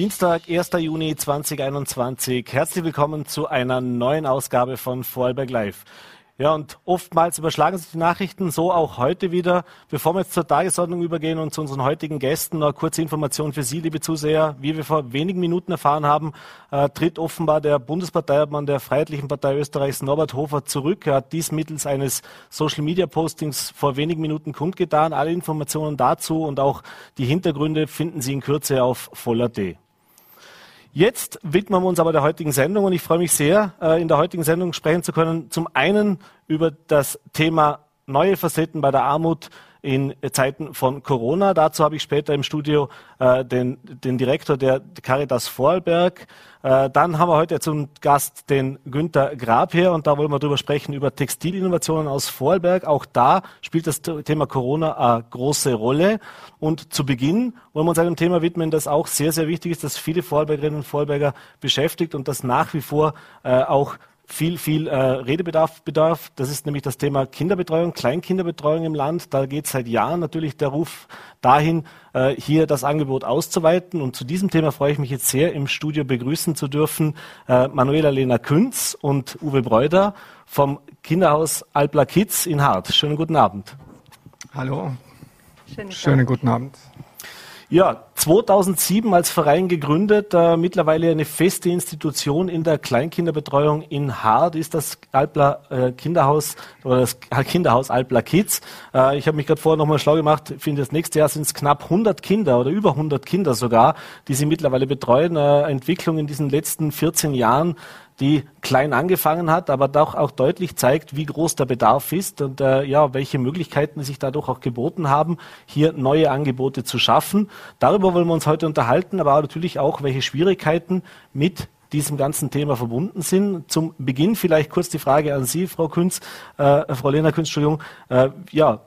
Dienstag, 1. Juni 2021. Herzlich willkommen zu einer neuen Ausgabe von Vorarlberg Live. Ja, und oftmals überschlagen sich die Nachrichten, so auch heute wieder. Bevor wir jetzt zur Tagesordnung übergehen und zu unseren heutigen Gästen, noch eine kurze Information für Sie, liebe Zuseher. Wie wir vor wenigen Minuten erfahren haben, äh, tritt offenbar der Bundesparteiobmann der Freiheitlichen Partei Österreichs, Norbert Hofer, zurück. Er hat dies mittels eines Social-Media-Postings vor wenigen Minuten kundgetan. Alle Informationen dazu und auch die Hintergründe finden Sie in Kürze auf voller.de. Jetzt widmen wir uns aber der heutigen Sendung und ich freue mich sehr, äh, in der heutigen Sendung sprechen zu können. Zum einen über das Thema neue Facetten bei der Armut in Zeiten von Corona. Dazu habe ich später im Studio äh, den, den Direktor der Caritas Vorarlberg. Äh, dann haben wir heute zum Gast den Günther Grab hier und da wollen wir drüber sprechen über Textilinnovationen aus Vorarlberg. Auch da spielt das Thema Corona eine große Rolle. Und zu Beginn wollen wir uns einem Thema widmen, das auch sehr, sehr wichtig ist, das viele Vorarlbergerinnen und Vorarlberger beschäftigt und das nach wie vor äh, auch viel, viel äh, Redebedarf bedarf. Das ist nämlich das Thema Kinderbetreuung, Kleinkinderbetreuung im Land. Da geht seit Jahren natürlich der Ruf dahin, äh, hier das Angebot auszuweiten. Und zu diesem Thema freue ich mich jetzt sehr, im Studio begrüßen zu dürfen äh, Manuela Lena Künz und Uwe Breuder vom Kinderhaus Alpla Kids in Hart. Schönen guten Abend. Hallo. Schönen, Schönen guten Abend. Ja, 2007 als Verein gegründet, äh, mittlerweile eine feste Institution in der Kleinkinderbetreuung in Hard ist das Alpla äh, Kinderhaus oder das Kinderhaus Alpla Kids. Äh, ich habe mich gerade vorher nochmal schlau gemacht, finde das nächste Jahr sind es knapp 100 Kinder oder über 100 Kinder sogar, die sie mittlerweile betreuen. Äh, Entwicklung in diesen letzten 14 Jahren die klein angefangen hat, aber doch auch deutlich zeigt, wie groß der Bedarf ist und äh, ja, welche Möglichkeiten sich dadurch auch geboten haben, hier neue Angebote zu schaffen. Darüber wollen wir uns heute unterhalten, aber natürlich auch, welche Schwierigkeiten mit diesem ganzen Thema verbunden sind. Zum Beginn vielleicht kurz die Frage an Sie, Frau Künz, äh, Frau Lena Künz, Entschuldigung. Äh, ja,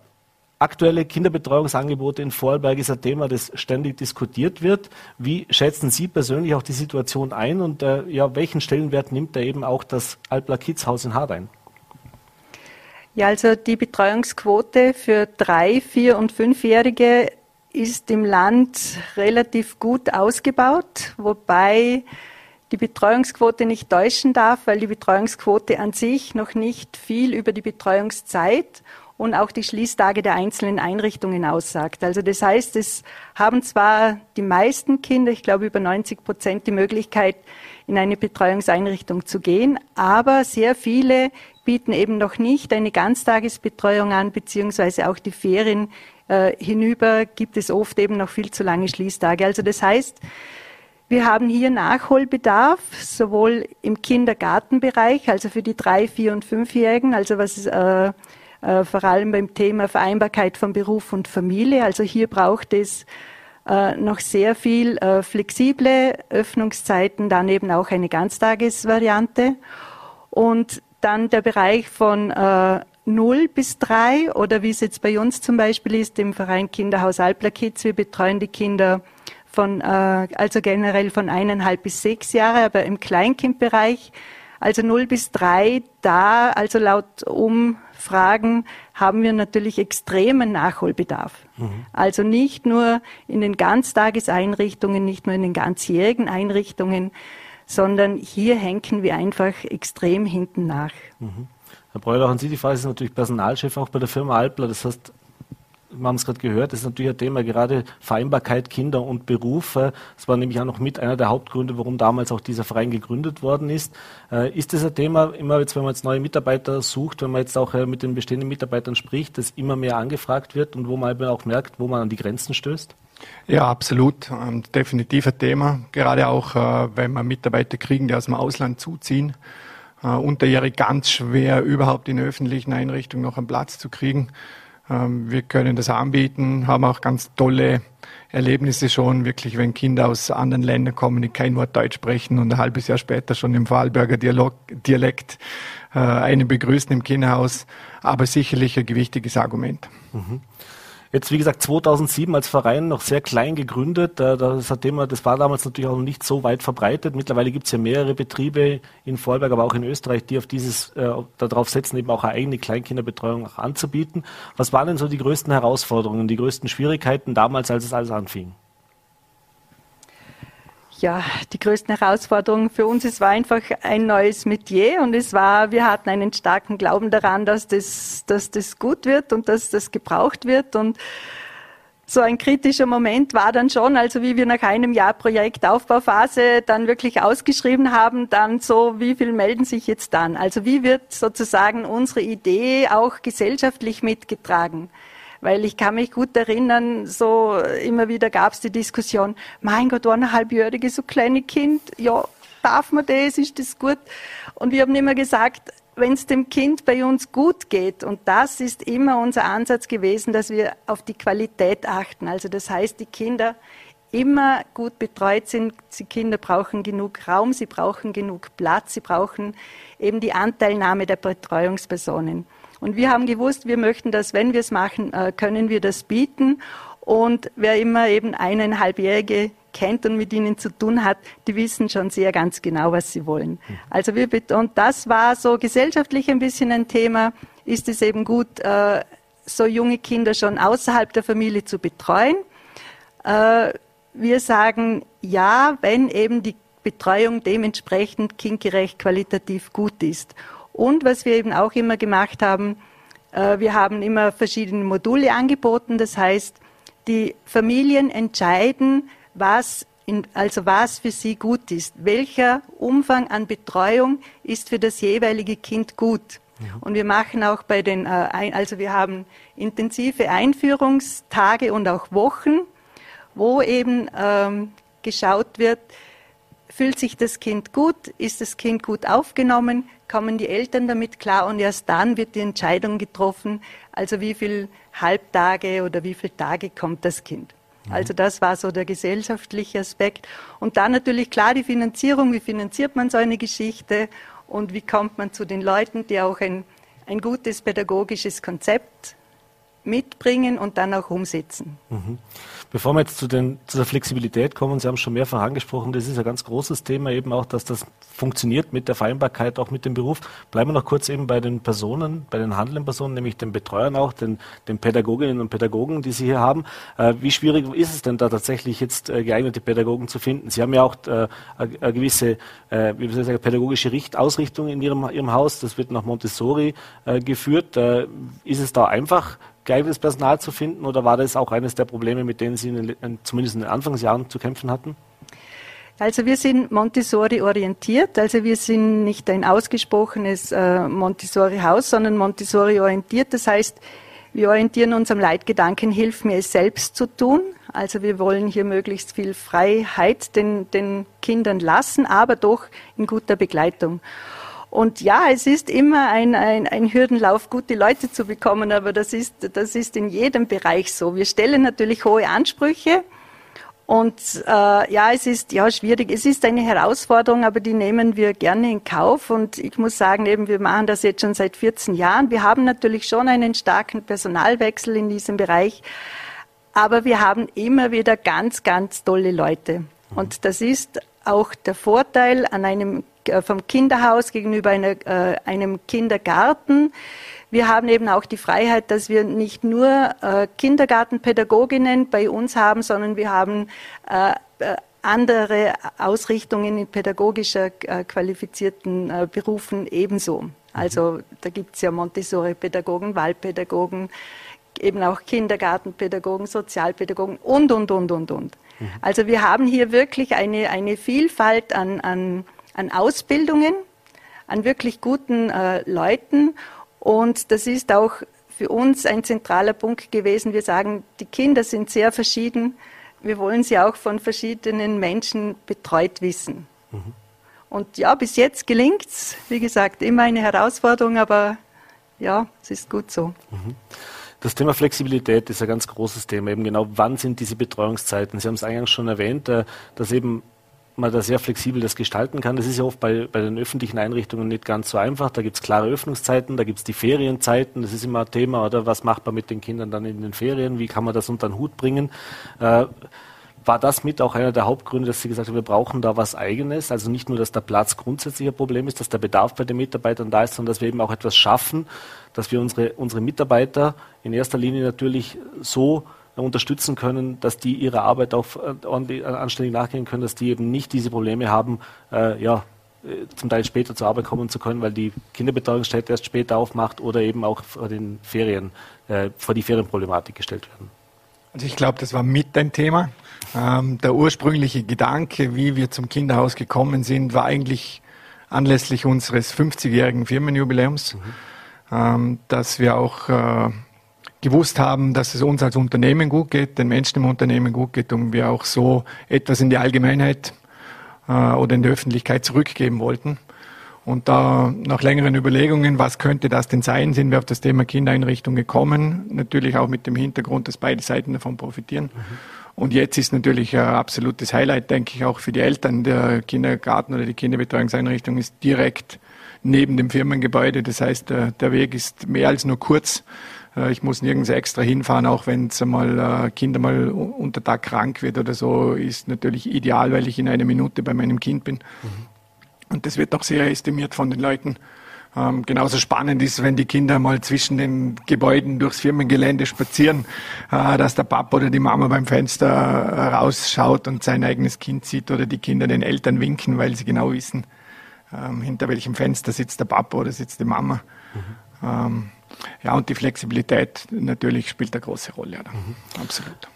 Aktuelle Kinderbetreuungsangebote in Vorarlberg ist ein Thema, das ständig diskutiert wird. Wie schätzen Sie persönlich auch die Situation ein und äh, ja, welchen Stellenwert nimmt da eben auch das Alpla Kids Haus in Hard ein? Ja, also die Betreuungsquote für drei, vier und fünfjährige ist im Land relativ gut ausgebaut, wobei die Betreuungsquote nicht täuschen darf, weil die Betreuungsquote an sich noch nicht viel über die Betreuungszeit und auch die Schließtage der einzelnen Einrichtungen aussagt. Also das heißt, es haben zwar die meisten Kinder, ich glaube über 90 Prozent, die Möglichkeit, in eine Betreuungseinrichtung zu gehen, aber sehr viele bieten eben noch nicht eine Ganztagesbetreuung an, beziehungsweise auch die Ferien äh, hinüber gibt es oft eben noch viel zu lange Schließtage. Also das heißt, wir haben hier Nachholbedarf, sowohl im Kindergartenbereich, also für die drei, vier und fünfjährigen, also was äh, vor allem beim Thema Vereinbarkeit von Beruf und Familie. Also hier braucht es äh, noch sehr viel äh, flexible Öffnungszeiten, dann eben auch eine Ganztagesvariante. Und dann der Bereich von äh, 0 bis 3 oder wie es jetzt bei uns zum Beispiel ist, im Verein Kinderhaus Alpla Kids. Wir betreuen die Kinder von, äh, also generell von eineinhalb bis sechs Jahre, aber im Kleinkindbereich, also 0 bis 3, da, also laut um Fragen haben wir natürlich extremen Nachholbedarf. Mhm. Also nicht nur in den Ganztageseinrichtungen, nicht nur in den ganzjährigen Einrichtungen, sondern hier hängen wir einfach extrem hinten nach. Mhm. Herr Breuer, haben Sie die Frage, Sie sind natürlich Personalchef auch bei der Firma Alpler. Das heißt, wir haben es gerade gehört, das ist natürlich ein Thema, gerade Vereinbarkeit Kinder und Beruf. Das war nämlich auch noch mit einer der Hauptgründe, warum damals auch dieser Verein gegründet worden ist. Äh, ist das ein Thema, immer jetzt, wenn man jetzt neue Mitarbeiter sucht, wenn man jetzt auch äh, mit den bestehenden Mitarbeitern spricht, das immer mehr angefragt wird und wo man auch merkt, wo man an die Grenzen stößt? Ja, absolut. Ähm, definitiv ein Thema. Gerade auch, äh, wenn wir Mitarbeiter kriegen, die aus dem Ausland zuziehen. Unterjährig ganz schwer, überhaupt in öffentlichen Einrichtungen noch einen Platz zu kriegen. Ähm, wir können das anbieten, haben auch ganz tolle Erlebnisse schon, wirklich, wenn Kinder aus anderen Ländern kommen, die kein Wort Deutsch sprechen und ein halbes Jahr später schon im Vorarlberger Dialekt äh, einen begrüßen im Kinderhaus. Aber sicherlich ein gewichtiges Argument. Mhm. Jetzt, wie gesagt, 2007 als Verein noch sehr klein gegründet. Das ein Thema, das war damals natürlich auch noch nicht so weit verbreitet. Mittlerweile gibt es ja mehrere Betriebe in Vorarlberg, aber auch in Österreich, die auf dieses, äh, darauf setzen, eben auch eine eigene Kleinkinderbetreuung auch anzubieten. Was waren denn so die größten Herausforderungen, die größten Schwierigkeiten damals, als es alles anfing? Ja, die größten Herausforderungen für uns, es war einfach ein neues Metier und es war, wir hatten einen starken Glauben daran, dass das, dass das gut wird und dass das gebraucht wird und so ein kritischer Moment war dann schon, also wie wir nach einem Jahr Projektaufbauphase dann wirklich ausgeschrieben haben, dann so, wie viel melden sich jetzt dann? Also wie wird sozusagen unsere Idee auch gesellschaftlich mitgetragen? Weil ich kann mich gut erinnern, so immer wieder gab es die Diskussion, mein Gott, eineinhalbjährige, so kleine Kind, ja, darf man das, ist das gut? Und wir haben immer gesagt, wenn es dem Kind bei uns gut geht, und das ist immer unser Ansatz gewesen, dass wir auf die Qualität achten. Also das heißt, die Kinder immer gut betreut sind. Die Kinder brauchen genug Raum, sie brauchen genug Platz, sie brauchen eben die Anteilnahme der Betreuungspersonen. Und wir haben gewusst, wir möchten das, wenn wir es machen, äh, können wir das bieten. Und wer immer eben eineinhalbjährige kennt und mit ihnen zu tun hat, die wissen schon sehr ganz genau, was sie wollen. Also wir und das war so gesellschaftlich ein bisschen ein Thema. Ist es eben gut, äh, so junge Kinder schon außerhalb der Familie zu betreuen? Äh, wir sagen ja, wenn eben die Betreuung dementsprechend kindgerecht qualitativ gut ist. Und was wir eben auch immer gemacht haben, äh, wir haben immer verschiedene Module angeboten. Das heißt, die Familien entscheiden, was in, also was für sie gut ist. Welcher Umfang an Betreuung ist für das jeweilige Kind gut? Ja. Und wir machen auch bei den, äh, also wir haben intensive Einführungstage und auch Wochen, wo eben ähm, geschaut wird, fühlt sich das Kind gut, ist das Kind gut aufgenommen, kommen die Eltern damit klar und erst dann wird die Entscheidung getroffen, also wie viele Halbtage oder wie viele Tage kommt das Kind. Mhm. Also das war so der gesellschaftliche Aspekt. Und dann natürlich klar die Finanzierung, wie finanziert man so eine Geschichte und wie kommt man zu den Leuten, die auch ein, ein gutes pädagogisches Konzept mitbringen und dann auch umsetzen. Mhm. Bevor wir jetzt zu, den, zu der Flexibilität kommen, Sie haben es schon mehrfach angesprochen, das ist ein ganz großes Thema eben auch, dass das funktioniert mit der Vereinbarkeit auch mit dem Beruf. Bleiben wir noch kurz eben bei den Personen, bei den handelnden Personen, nämlich den Betreuern auch, den, den Pädagoginnen und Pädagogen, die Sie hier haben. Äh, wie schwierig ist es denn da tatsächlich jetzt äh, geeignete Pädagogen zu finden? Sie haben ja auch eine gewisse äh, wie soll ich sagen, pädagogische Richt Ausrichtung in Ihrem, Ihrem Haus. Das wird nach Montessori geführt. Ist es da einfach, geeignetes Personal zu finden oder war das auch eines der Probleme, mit denen Sie in den, zumindest in den Anfangsjahren zu kämpfen hatten? Also wir sind Montessori orientiert, also wir sind nicht ein ausgesprochenes äh, Montessori-Haus, sondern Montessori orientiert. Das heißt, wir orientieren uns am Leitgedanken, hilf mir es selbst zu tun. Also wir wollen hier möglichst viel Freiheit den, den Kindern lassen, aber doch in guter Begleitung. Und ja, es ist immer ein, ein, ein Hürdenlauf, gute Leute zu bekommen, aber das ist, das ist in jedem Bereich so. Wir stellen natürlich hohe Ansprüche. Und äh, ja, es ist ja schwierig. Es ist eine Herausforderung, aber die nehmen wir gerne in Kauf. Und ich muss sagen, eben wir machen das jetzt schon seit 14 Jahren. Wir haben natürlich schon einen starken Personalwechsel in diesem Bereich, aber wir haben immer wieder ganz, ganz tolle Leute. Und das ist auch der Vorteil an einem vom Kinderhaus gegenüber einer, äh, einem Kindergarten. Wir haben eben auch die Freiheit, dass wir nicht nur äh, Kindergartenpädagoginnen bei uns haben, sondern wir haben äh, äh andere Ausrichtungen in pädagogischer äh, qualifizierten Berufen ebenso. Also da gibt es ja Montessori-Pädagogen, Wahlpädagogen, eben auch Kindergartenpädagogen, Sozialpädagogen und, und, und, und, und. Mhm. Also wir haben hier wirklich eine, eine Vielfalt an, an an Ausbildungen, an wirklich guten äh, Leuten. Und das ist auch für uns ein zentraler Punkt gewesen. Wir sagen, die Kinder sind sehr verschieden. Wir wollen sie auch von verschiedenen Menschen betreut wissen. Mhm. Und ja, bis jetzt gelingt es. Wie gesagt, immer eine Herausforderung, aber ja, es ist gut so. Mhm. Das Thema Flexibilität ist ein ganz großes Thema. Eben genau, wann sind diese Betreuungszeiten? Sie haben es eingangs schon erwähnt, äh, dass eben man da sehr flexibel das gestalten kann. Das ist ja oft bei, bei den öffentlichen Einrichtungen nicht ganz so einfach. Da gibt es klare Öffnungszeiten, da gibt es die Ferienzeiten, das ist immer ein Thema, oder was macht man mit den Kindern dann in den Ferien, wie kann man das unter den Hut bringen. Äh, war das mit auch einer der Hauptgründe, dass Sie gesagt haben, wir brauchen da was Eigenes? Also nicht nur, dass der Platz grundsätzlich ein Problem ist, dass der Bedarf bei den Mitarbeitern da ist, sondern dass wir eben auch etwas schaffen, dass wir unsere, unsere Mitarbeiter in erster Linie natürlich so unterstützen können, dass die ihrer Arbeit auch ordentlich, anständig nachgehen können, dass die eben nicht diese Probleme haben, ja, zum Teil später zur Arbeit kommen zu können, weil die Kinderbetreuungsstätte erst später aufmacht oder eben auch vor den Ferien, vor die Ferienproblematik gestellt werden. Also ich glaube, das war mit ein Thema. Ähm, der ursprüngliche Gedanke, wie wir zum Kinderhaus gekommen sind, war eigentlich anlässlich unseres 50-jährigen Firmenjubiläums, mhm. ähm, dass wir auch äh, gewusst haben, dass es uns als Unternehmen gut geht, den Menschen im Unternehmen gut geht und wir auch so etwas in die Allgemeinheit äh, oder in die Öffentlichkeit zurückgeben wollten. Und da nach längeren Überlegungen, was könnte das denn sein, sind wir auf das Thema Kindereinrichtung gekommen. Natürlich auch mit dem Hintergrund, dass beide Seiten davon profitieren. Mhm. Und jetzt ist natürlich ein absolutes Highlight, denke ich, auch für die Eltern. Der Kindergarten oder die Kinderbetreuungseinrichtung ist direkt neben dem Firmengebäude. Das heißt, der Weg ist mehr als nur kurz. Äh, ich muss nirgends extra hinfahren, auch wenn es mal äh, Kinder mal unter Tag krank wird oder so, ist natürlich ideal, weil ich in einer Minute bei meinem Kind bin. Mhm. Und das wird auch sehr estimiert von den Leuten. Ähm, genauso spannend ist, wenn die Kinder mal zwischen den Gebäuden durchs Firmengelände spazieren, äh, dass der Papa oder die Mama beim Fenster äh, rausschaut und sein eigenes Kind sieht oder die Kinder den Eltern winken, weil sie genau wissen, ähm, hinter welchem Fenster sitzt der Papa oder sitzt die Mama. Mhm. Ähm, ja, und die Flexibilität natürlich spielt eine große Rolle. Mhm. Absolut.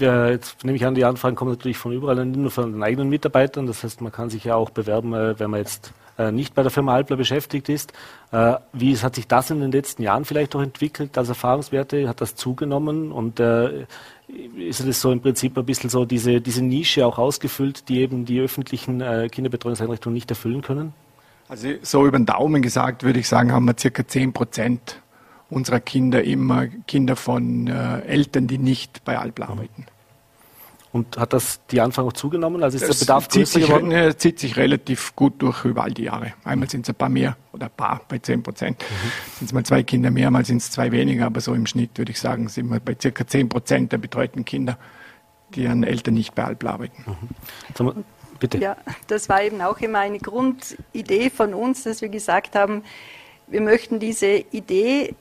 Ja, jetzt nehme ich an, die Anfragen kommen natürlich von überall, nicht nur von den eigenen Mitarbeitern. Das heißt, man kann sich ja auch bewerben, äh, wenn man jetzt äh, nicht bei der Firma Alpler beschäftigt ist. Äh, wie hat sich das in den letzten Jahren vielleicht auch entwickelt als Erfahrungswerte? Hat das zugenommen? Und ist es so im Prinzip ein bisschen so diese, diese Nische auch ausgefüllt, die eben die öffentlichen Kinderbetreuungseinrichtungen nicht erfüllen können? Also so über den Daumen gesagt würde ich sagen, haben wir circa 10 Prozent unserer Kinder immer Kinder von äh, Eltern, die nicht bei Alpla arbeiten. Und hat das die Anfang auch zugenommen? Also ist das der Bedarf zieht sich, geworden? Ne, zieht sich relativ gut durch über all die Jahre. Einmal sind es ein paar mehr oder ein paar bei 10 Prozent. Mhm. Sind es mal zwei Kinder mehr, mal sind es zwei weniger, aber so im Schnitt würde ich sagen, sind wir bei circa 10 Prozent der betreuten Kinder, die an Eltern nicht bei Alpla arbeiten. Mhm. Bitte. Ja, das war eben auch immer eine Grundidee von uns, dass wir gesagt haben, wir möchten diese Idee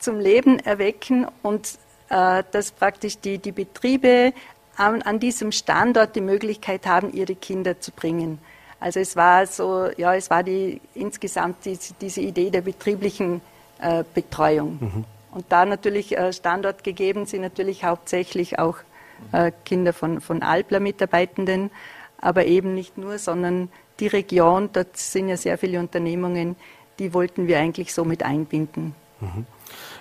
zum Leben erwecken und äh, dass praktisch die, die Betriebe an, an, diesem Standort die Möglichkeit haben, ihre Kinder zu bringen. Also es war so, ja, es war die, insgesamt die, diese Idee der betrieblichen äh, Betreuung. Mhm. Und da natürlich äh, Standort gegeben sind natürlich hauptsächlich auch äh, Kinder von, von Alpler-Mitarbeitenden, aber eben nicht nur, sondern die Region, dort sind ja sehr viele Unternehmungen, die wollten wir eigentlich so mit einbinden. Mhm.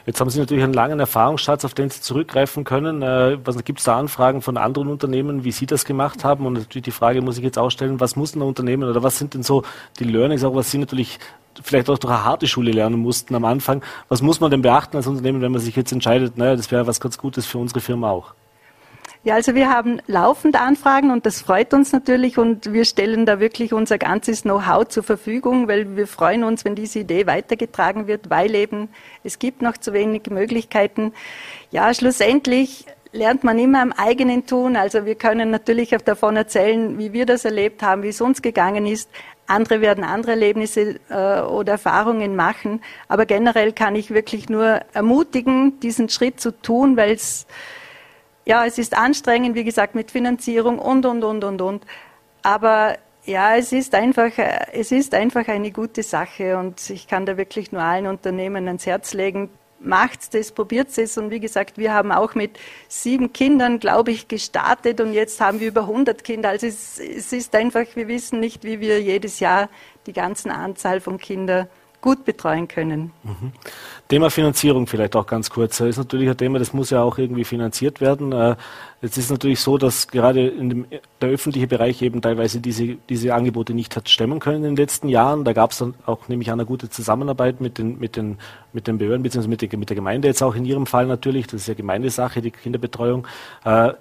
Jetzt haben Sie natürlich einen langen Erfahrungsschatz, auf den Sie zurückgreifen können. Äh, Gibt es da Anfragen von anderen Unternehmen, wie Sie das gemacht haben? Und natürlich die Frage muss ich jetzt auch stellen, was muss ein Unternehmen oder was sind denn so die Learnings, auch was Sie natürlich vielleicht auch durch eine harte Schule lernen mussten am Anfang. Was muss man denn beachten als Unternehmen, wenn man sich jetzt entscheidet, naja, das wäre was ganz Gutes für unsere Firma auch? Ja, also wir haben laufend Anfragen und das freut uns natürlich und wir stellen da wirklich unser ganzes Know-how zur Verfügung, weil wir freuen uns, wenn diese Idee weitergetragen wird, weil eben es gibt noch zu wenig Möglichkeiten. Ja, schlussendlich lernt man immer am eigenen Tun. Also wir können natürlich auch davon erzählen, wie wir das erlebt haben, wie es uns gegangen ist. Andere werden andere Erlebnisse äh, oder Erfahrungen machen. Aber generell kann ich wirklich nur ermutigen, diesen Schritt zu tun, weil es ja, es ist anstrengend, wie gesagt, mit Finanzierung und, und, und, und, und. Aber ja, es ist einfach, es ist einfach eine gute Sache und ich kann da wirklich nur allen Unternehmen ans Herz legen. Macht's das, probiert es und wie gesagt, wir haben auch mit sieben Kindern, glaube ich, gestartet und jetzt haben wir über 100 Kinder. Also es, es ist einfach, wir wissen nicht, wie wir jedes Jahr die ganzen Anzahl von Kindern gut betreuen können. Mhm. Thema Finanzierung vielleicht auch ganz kurz. Das ist natürlich ein Thema, das muss ja auch irgendwie finanziert werden. Äh, es ist natürlich so, dass gerade in dem, der öffentliche Bereich eben teilweise diese, diese Angebote nicht hat stemmen können in den letzten Jahren. Da gab es dann auch nämlich eine gute Zusammenarbeit mit den, mit den, mit den Behörden bzw. Mit, der, mit der Gemeinde jetzt auch in Ihrem Fall natürlich. Das ist ja Gemeindesache, die Kinderbetreuung. Äh,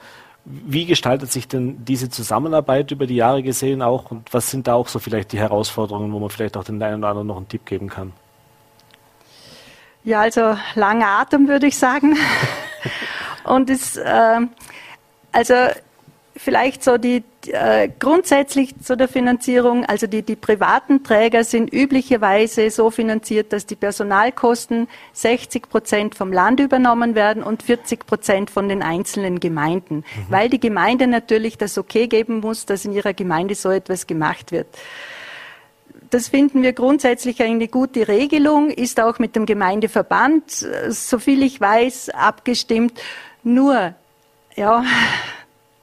wie gestaltet sich denn diese Zusammenarbeit über die Jahre gesehen auch und was sind da auch so vielleicht die Herausforderungen, wo man vielleicht auch den einen oder anderen noch einen Tipp geben kann? Ja, also langer Atem würde ich sagen. und es, äh, also vielleicht so die, äh, grundsätzlich zu der Finanzierung, also die, die privaten Träger sind üblicherweise so finanziert, dass die Personalkosten 60 Prozent vom Land übernommen werden und 40 Prozent von den einzelnen Gemeinden, mhm. weil die Gemeinde natürlich das Okay geben muss, dass in ihrer Gemeinde so etwas gemacht wird. Das finden wir grundsätzlich eine gute Regelung, ist auch mit dem Gemeindeverband, äh, soviel ich weiß, abgestimmt. Nur, ja,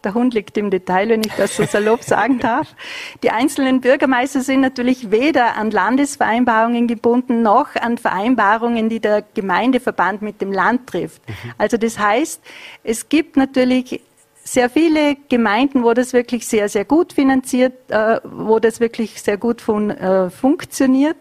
der Hund liegt im Detail, wenn ich das so salopp sagen darf. Die einzelnen Bürgermeister sind natürlich weder an Landesvereinbarungen gebunden noch an Vereinbarungen, die der Gemeindeverband mit dem Land trifft. Mhm. Also das heißt, es gibt natürlich sehr viele Gemeinden, wo das wirklich sehr, sehr gut finanziert, äh, wo das wirklich sehr gut fun äh, funktioniert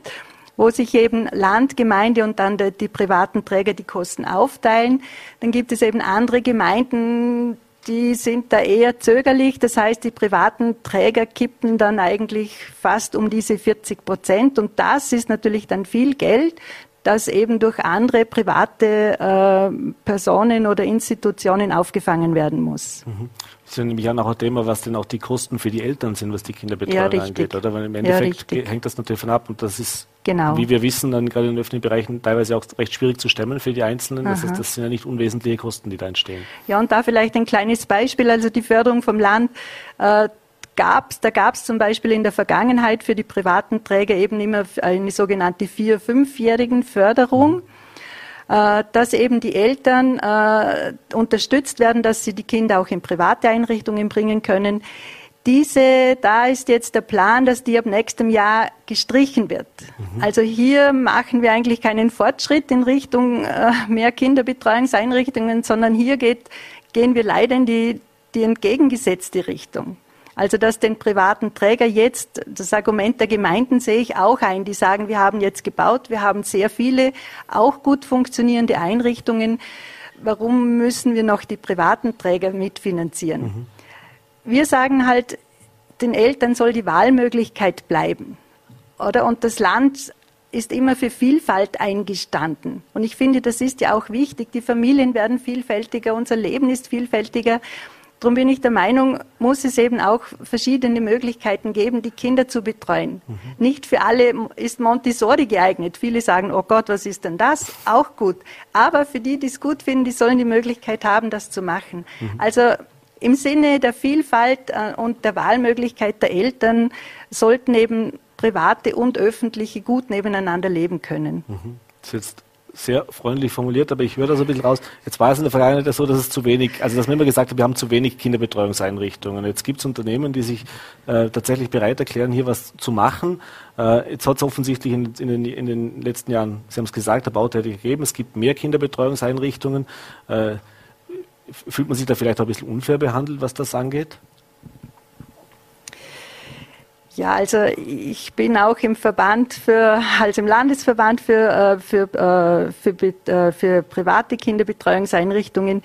wo sich eben Land, Gemeinde und dann die, die privaten Träger die Kosten aufteilen. Dann gibt es eben andere Gemeinden, die sind da eher zögerlich. Das heißt, die privaten Träger kippen dann eigentlich fast um diese 40 Prozent. Und das ist natürlich dann viel Geld, das eben durch andere private äh, Personen oder Institutionen aufgefangen werden muss. Mhm. Das ist ja nämlich auch noch ein Thema, was denn auch die Kosten für die Eltern sind, was die Kinderbetreuung ja, angeht, oder? Weil im Endeffekt ja, hängt das natürlich von ab und das ist, genau. wie wir wissen, dann gerade in den öffentlichen Bereichen teilweise auch recht schwierig zu stemmen für die Einzelnen. Das, heißt, das sind ja nicht unwesentliche Kosten, die da entstehen. Ja, und da vielleicht ein kleines Beispiel, also die Förderung vom Land. Äh, gab's, da gab es zum Beispiel in der Vergangenheit für die privaten Träger eben immer eine sogenannte vier-, fünfjährigen Förderung. Äh, dass eben die Eltern äh, unterstützt werden, dass sie die Kinder auch in private Einrichtungen bringen können. Diese, da ist jetzt der Plan, dass die ab nächstem Jahr gestrichen wird. Mhm. Also hier machen wir eigentlich keinen Fortschritt in Richtung äh, mehr Kinderbetreuungseinrichtungen, sondern hier geht, gehen wir leider in die, die entgegengesetzte Richtung. Also dass den privaten Träger jetzt, das Argument der Gemeinden sehe ich auch ein, die sagen, wir haben jetzt gebaut, wir haben sehr viele auch gut funktionierende Einrichtungen. Warum müssen wir noch die privaten Träger mitfinanzieren? Mhm. Wir sagen halt, den Eltern soll die Wahlmöglichkeit bleiben. Oder? Und das Land ist immer für Vielfalt eingestanden. Und ich finde, das ist ja auch wichtig. Die Familien werden vielfältiger, unser Leben ist vielfältiger. Darum bin ich der Meinung, muss es eben auch verschiedene Möglichkeiten geben, die Kinder zu betreuen. Mhm. Nicht für alle ist Montessori geeignet. Viele sagen, oh Gott, was ist denn das? Auch gut. Aber für die, die es gut finden, die sollen die Möglichkeit haben, das zu machen. Mhm. Also im Sinne der Vielfalt äh, und der Wahlmöglichkeit der Eltern sollten eben private und öffentliche gut nebeneinander leben können. Mhm. Das ist jetzt sehr freundlich formuliert, aber ich höre da so ein bisschen raus. Jetzt war es in der Vergangenheit so, dass es zu wenig, also dass man immer gesagt hat, wir haben zu wenig Kinderbetreuungseinrichtungen. Jetzt gibt es Unternehmen, die sich äh, tatsächlich bereit erklären, hier was zu machen. Äh, jetzt hat es offensichtlich in, in, den, in, den, letzten Jahren, Sie haben es gesagt, der Bauträger gegeben, es gibt mehr Kinderbetreuungseinrichtungen. Äh, fühlt man sich da vielleicht auch ein bisschen unfair behandelt, was das angeht? Ja, also ich bin auch im Verband für, also im Landesverband für, äh, für, äh, für, äh, für private Kinderbetreuungseinrichtungen.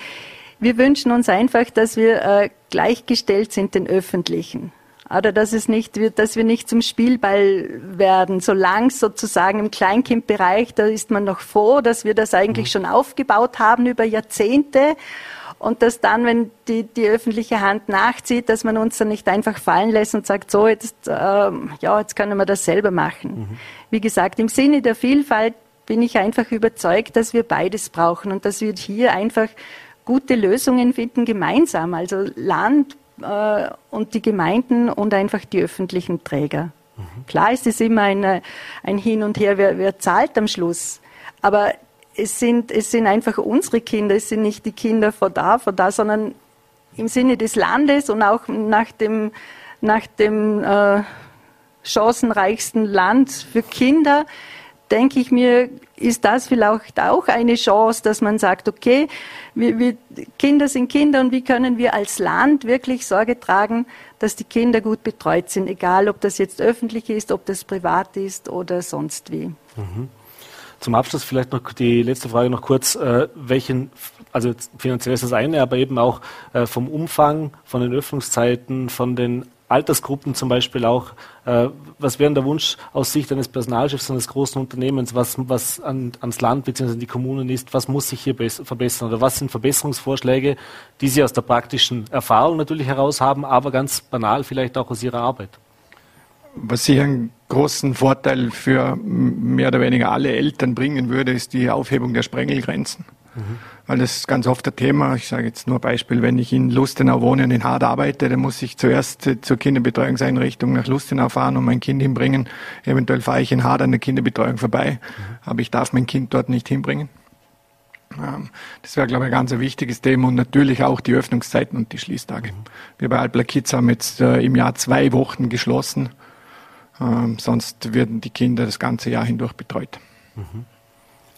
Wir wünschen uns einfach, dass wir gleichgestellt sind den öffentlichen. Oder dass es nicht dass wir nicht zum Spielball werden. Solange sozusagen im Kleinkindbereich, da ist man noch froh, dass wir das eigentlich mhm. schon aufgebaut haben über Jahrzehnte und dass dann, wenn die, die öffentliche Hand nachzieht, dass man uns dann nicht einfach fallen lässt und sagt, so, jetzt, ähm, ja, jetzt können wir das selber machen. Mhm. Wie gesagt, im Sinne der Vielfalt bin ich einfach überzeugt, dass wir beides brauchen und dass wir hier einfach gute Lösungen finden gemeinsam, also Land äh, und die Gemeinden und einfach die öffentlichen Träger. Mhm. Klar ist es immer eine, ein Hin und Her, wer, wer zahlt am Schluss. Aber es sind, es sind einfach unsere Kinder, es sind nicht die Kinder von da, von da, sondern im Sinne des Landes und auch nach dem, nach dem äh, chancenreichsten Land für Kinder, denke ich mir, ist das vielleicht auch eine Chance, dass man sagt, okay, wir, wir, Kinder sind Kinder und wie können wir als Land wirklich Sorge tragen, dass die Kinder gut betreut sind, egal ob das jetzt öffentlich ist, ob das privat ist oder sonst wie. Mhm. Zum Abschluss vielleicht noch die letzte Frage noch kurz. Äh, welchen, also finanziell ist das eine, aber eben auch äh, vom Umfang, von den Öffnungszeiten, von den Altersgruppen zum Beispiel auch. Äh, was wäre der Wunsch aus Sicht eines Personalchefs eines großen Unternehmens, was, was an, ans Land bzw. die Kommunen ist, was muss sich hier verbessern oder was sind Verbesserungsvorschläge, die Sie aus der praktischen Erfahrung natürlich heraus haben, aber ganz banal vielleicht auch aus Ihrer Arbeit? Was sicher einen großen Vorteil für mehr oder weniger alle Eltern bringen würde, ist die Aufhebung der Sprengelgrenzen. Mhm. Weil das ist ganz oft ein Thema. Ich sage jetzt nur Beispiel, wenn ich in Lustenau wohne und in Hart arbeite, dann muss ich zuerst zur Kinderbetreuungseinrichtung nach Lustenau fahren und mein Kind hinbringen. Eventuell fahre ich in Hart an der Kinderbetreuung vorbei, mhm. aber ich darf mein Kind dort nicht hinbringen. Ähm, das wäre, glaube ich, ein ganz wichtiges Thema und natürlich auch die Öffnungszeiten und die Schließtage. Wir bei Alpla Kids haben jetzt äh, im Jahr zwei Wochen geschlossen ähm, sonst werden die Kinder das ganze Jahr hindurch betreut. Mhm.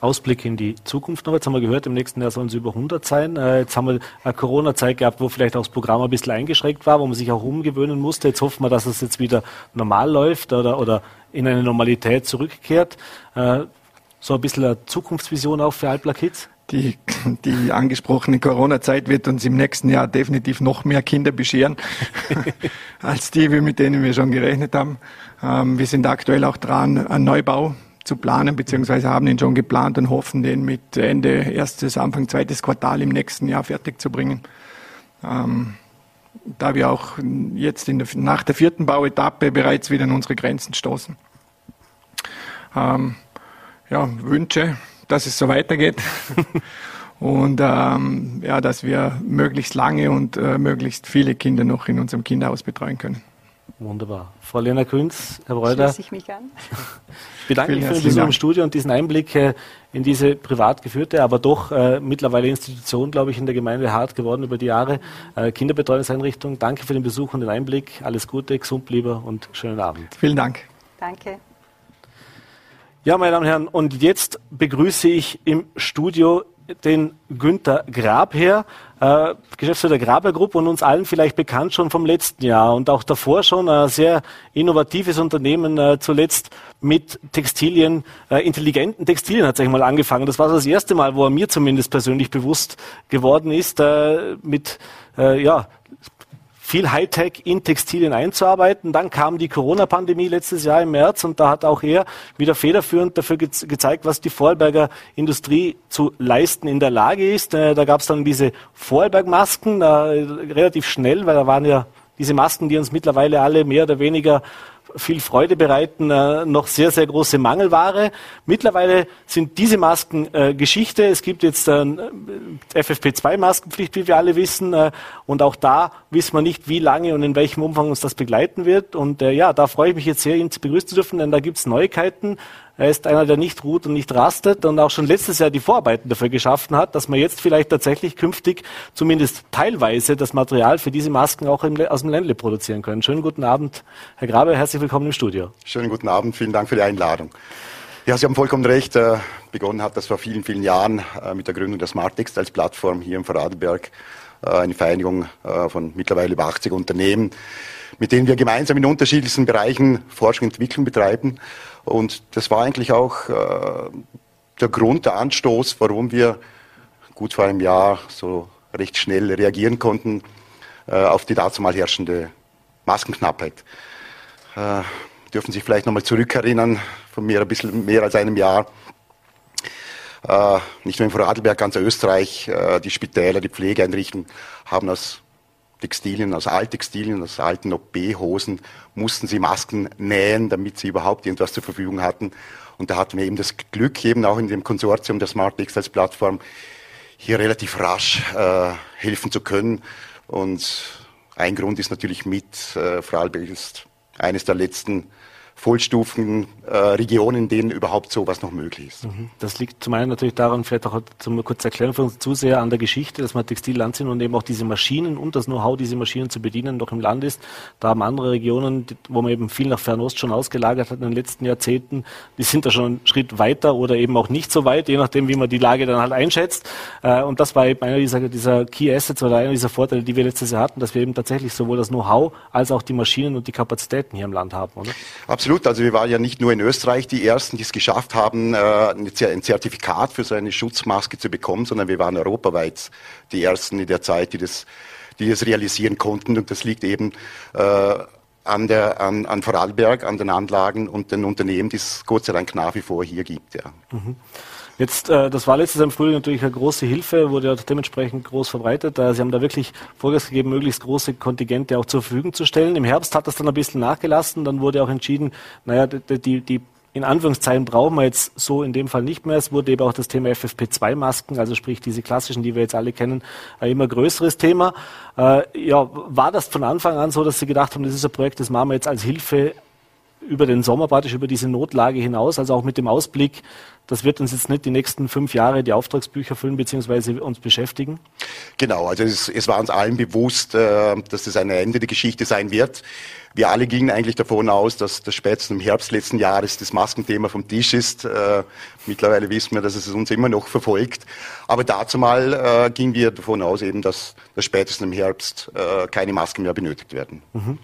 Ausblick in die Zukunft noch. Jetzt haben wir gehört, im nächsten Jahr sollen es über 100 sein. Äh, jetzt haben wir eine Corona-Zeit gehabt, wo vielleicht auch das Programm ein bisschen eingeschränkt war, wo man sich auch umgewöhnen musste. Jetzt hoffen wir, dass es jetzt wieder normal läuft oder, oder in eine Normalität zurückkehrt. Äh, so ein bisschen eine Zukunftsvision auch für Alpla Kids? Die, die angesprochene Corona-Zeit wird uns im nächsten Jahr definitiv noch mehr Kinder bescheren, als die, mit denen wir schon gerechnet haben. Ähm, wir sind aktuell auch dran, einen Neubau zu planen, beziehungsweise haben ihn schon geplant und hoffen, den mit Ende erstes, Anfang zweites Quartal im nächsten Jahr fertig zu bringen. Ähm, da wir auch jetzt der, nach der vierten Bauetappe bereits wieder an unsere Grenzen stoßen. Ähm, ja, Wünsche, dass es so weitergeht. und ähm, ja, dass wir möglichst lange und äh, möglichst viele Kinder noch in unserem Kinderhaus betreuen können. Wunderbar. Frau Lena Künz, Herr Breuder. Schließe ich mich an. Ich bedanke mich für den Besuch im Studio und diesen Einblick äh, in diese privat geführte, aber doch äh, mittlerweile Institution, glaube ich, in der Gemeinde hart geworden über die Jahre. Äh, Kinderbetreuungseinrichtung. Danke für den Besuch und den Einblick. Alles Gute, gesund lieber und schönen Abend. Vielen Dank. Danke. Ja, meine Damen und Herren, und jetzt begrüße ich im Studio den Günther Grabherr, äh, Geschäftsführer der Graber Group und uns allen vielleicht bekannt schon vom letzten Jahr und auch davor schon ein sehr innovatives Unternehmen, äh, zuletzt mit Textilien, äh, intelligenten Textilien hat es mal angefangen. Das war das erste Mal, wo er mir zumindest persönlich bewusst geworden ist, äh, mit äh, ja, viel Hightech in Textilien einzuarbeiten. Dann kam die Corona-Pandemie letztes Jahr im März und da hat auch er wieder federführend dafür ge gezeigt, was die Vorarlberger Industrie zu leisten in der Lage ist. Äh, da gab es dann diese Vorarlberg-Masken, äh, relativ schnell, weil da waren ja diese Masken, die uns mittlerweile alle mehr oder weniger viel Freude bereiten, äh, noch sehr, sehr große Mangelware. Mittlerweile sind diese Masken äh, Geschichte. Es gibt jetzt äh, FFP2-Maskenpflicht, wie wir alle wissen. Und auch da wissen wir nicht, wie lange und in welchem Umfang uns das begleiten wird. Und ja, da freue ich mich jetzt sehr, ihn begrüßen zu dürfen, denn da gibt es Neuigkeiten. Er ist einer, der nicht ruht und nicht rastet und auch schon letztes Jahr die Vorarbeiten dafür geschaffen hat, dass man jetzt vielleicht tatsächlich künftig zumindest teilweise das Material für diese Masken auch im, aus dem Ländle produzieren können. Schönen guten Abend, Herr Grabe, herzlich willkommen im Studio. Schönen guten Abend, vielen Dank für die Einladung. Ja, Sie haben vollkommen recht. Äh, begonnen hat das vor vielen, vielen Jahren äh, mit der Gründung der Smart Textiles Plattform hier im Vorarlberg. Äh, eine Vereinigung von mittlerweile über 80 Unternehmen, mit denen wir gemeinsam in unterschiedlichsten Bereichen Forschung und Entwicklung betreiben. Und das war eigentlich auch äh, der Grund, der Anstoß, warum wir gut vor einem Jahr so recht schnell reagieren konnten äh, auf die dazumal herrschende Maskenknappheit. Äh, dürfen sich vielleicht nochmal zurückerinnern, von mir ein bisschen mehr als einem Jahr. Äh, nicht nur in Vorarlberg, ganz Österreich, äh, die Spitäler, die Pflegeeinrichtungen haben aus Textilien, aus Alttextilien, aus alten OP-Hosen, mussten sie Masken nähen, damit sie überhaupt irgendwas zur Verfügung hatten. Und da hatten wir eben das Glück, eben auch in dem Konsortium der Smart Textiles Plattform, hier relativ rasch äh, helfen zu können. Und ein Grund ist natürlich mit, äh, Vorarlberg ist eines der letzten Vollstufen äh, Regionen, in denen überhaupt sowas noch möglich ist. Mhm. Das liegt zum einen natürlich daran, vielleicht auch zum kurz erklären für uns Zuseher an der Geschichte, dass wir Textilland sind und eben auch diese Maschinen und das Know-how, diese Maschinen zu bedienen, noch im Land ist. Da haben andere Regionen, wo man eben viel nach Fernost schon ausgelagert hat in den letzten Jahrzehnten, die sind da schon einen Schritt weiter oder eben auch nicht so weit, je nachdem, wie man die Lage dann halt einschätzt. Äh, und das war eben einer dieser, dieser Key Assets oder einer dieser Vorteile, die wir letztes Jahr hatten, dass wir eben tatsächlich sowohl das Know-how als auch die Maschinen und die Kapazitäten hier im Land haben, oder? Absolut. Absolut. Also wir waren ja nicht nur in Österreich die Ersten, die es geschafft haben, äh, ein Zertifikat für so eine Schutzmaske zu bekommen, sondern wir waren europaweit die Ersten in der Zeit, die das, die das realisieren konnten. Und das liegt eben äh, an, der, an, an Vorarlberg, an den Anlagen und den Unternehmen, die es Gott sei Dank nach wie vor hier gibt. Ja. Mhm. Jetzt, äh, das war letztes Jahr im Frühling natürlich eine große Hilfe, wurde ja dementsprechend groß verbreitet. Äh, Sie haben da wirklich Vorgas gegeben, möglichst große Kontingente auch zur Verfügung zu stellen. Im Herbst hat das dann ein bisschen nachgelassen. Dann wurde auch entschieden, naja, die, die in Anführungszeichen brauchen wir jetzt so in dem Fall nicht mehr. Es wurde eben auch das Thema FFP2-Masken, also sprich diese klassischen, die wir jetzt alle kennen, ein immer größeres Thema. Äh, ja, war das von Anfang an so, dass Sie gedacht haben, das ist ein Projekt, das machen wir jetzt als Hilfe über den Sommer praktisch, über diese Notlage hinaus, also auch mit dem Ausblick, das wird uns jetzt nicht die nächsten fünf Jahre die Auftragsbücher füllen bzw. uns beschäftigen? Genau, also es, es war uns allen bewusst, äh, dass das ein Ende der Geschichte sein wird. Wir alle gingen eigentlich davon aus, dass das spätestens im Herbst letzten Jahres das Maskenthema vom Tisch ist. Äh, mittlerweile wissen wir, dass es uns immer noch verfolgt. Aber dazu mal äh, gingen wir davon aus, eben, dass, dass spätestens im Herbst äh, keine Masken mehr benötigt werden. Mhm.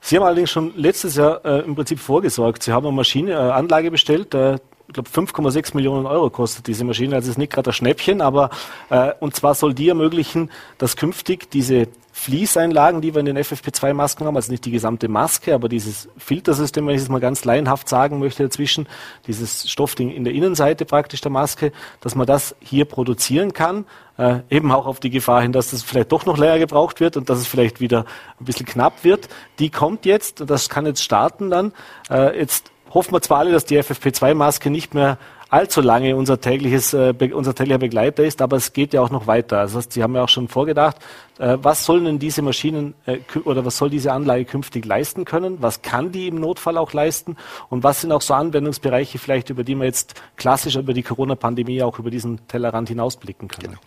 Sie haben allerdings schon letztes Jahr äh, im Prinzip vorgesorgt. Sie haben eine Maschine, eine Anlage bestellt, äh, ich glaube 5,6 Millionen Euro kostet diese Maschine. Also ist nicht gerade ein Schnäppchen, aber äh, und zwar soll die ermöglichen, dass künftig diese Fließeinlagen, die wir in den FFP2-Masken haben, also nicht die gesamte Maske, aber dieses Filtersystem, wenn ich es mal ganz laienhaft sagen möchte dazwischen, dieses Stoffding in der Innenseite praktisch der Maske, dass man das hier produzieren kann, äh, eben auch auf die Gefahr hin, dass das vielleicht doch noch länger gebraucht wird und dass es vielleicht wieder ein bisschen knapp wird. Die kommt jetzt, das kann jetzt starten dann. Äh, jetzt hoffen wir zwar alle, dass die FFP2-Maske nicht mehr allzu lange unser tägliches, äh, unser täglicher Begleiter ist, aber es geht ja auch noch weiter. Also Sie haben ja auch schon vorgedacht, äh, was sollen denn diese Maschinen äh, oder was soll diese Anlage künftig leisten können? Was kann die im Notfall auch leisten? Und was sind auch so Anwendungsbereiche vielleicht, über die wir jetzt klassisch über die Corona-Pandemie auch über diesen Tellerrand hinausblicken können? Genau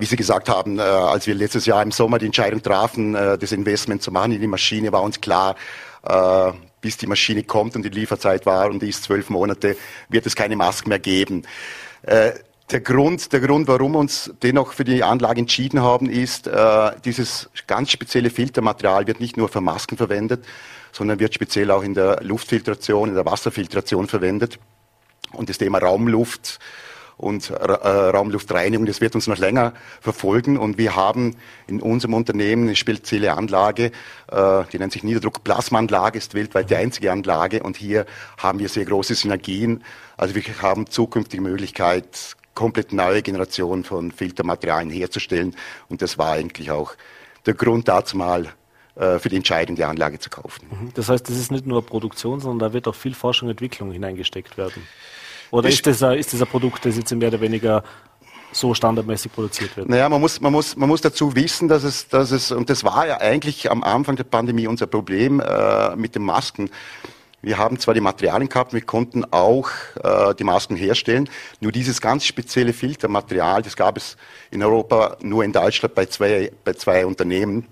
wie Sie gesagt haben, als wir letztes Jahr im Sommer die Entscheidung trafen, das Investment zu machen in die Maschine, war uns klar, bis die Maschine kommt und die Lieferzeit war und die ist zwölf Monate, wird es keine Masken mehr geben. Äh, der Grund, der Grund, warum uns dennoch für die Anlage entschieden haben, ist, äh, dieses ganz spezielle Filtermaterial wird nicht nur für Masken verwendet, sondern wird speziell auch in der Luftfiltration, in der Wasserfiltration verwendet. Und das Thema Raumluft und äh, Raumluftreinigung, das wird uns noch länger verfolgen. Und wir haben in unserem Unternehmen eine spezielle Anlage, äh, die nennt sich Niederdruckplasmaanlage, ist weltweit die einzige Anlage. Und hier haben wir sehr große Synergien. Also wir haben zukünftige Möglichkeit, komplett neue Generationen von Filtermaterialien herzustellen. Und das war eigentlich auch der Grund dazu mal, äh, für die Entscheidung, die Anlage zu kaufen. Mhm. Das heißt, das ist nicht nur Produktion, sondern da wird auch viel Forschung und Entwicklung hineingesteckt werden. Oder ist das, ein, ist das ein Produkt, das jetzt mehr oder weniger so standardmäßig produziert wird? Naja, man muss, man muss, man muss dazu wissen, dass es, dass es, und das war ja eigentlich am Anfang der Pandemie unser Problem äh, mit den Masken. Wir haben zwar die Materialien gehabt, wir konnten auch äh, die Masken herstellen, nur dieses ganz spezielle Filtermaterial, das gab es in Europa nur in Deutschland bei zwei, bei zwei Unternehmen.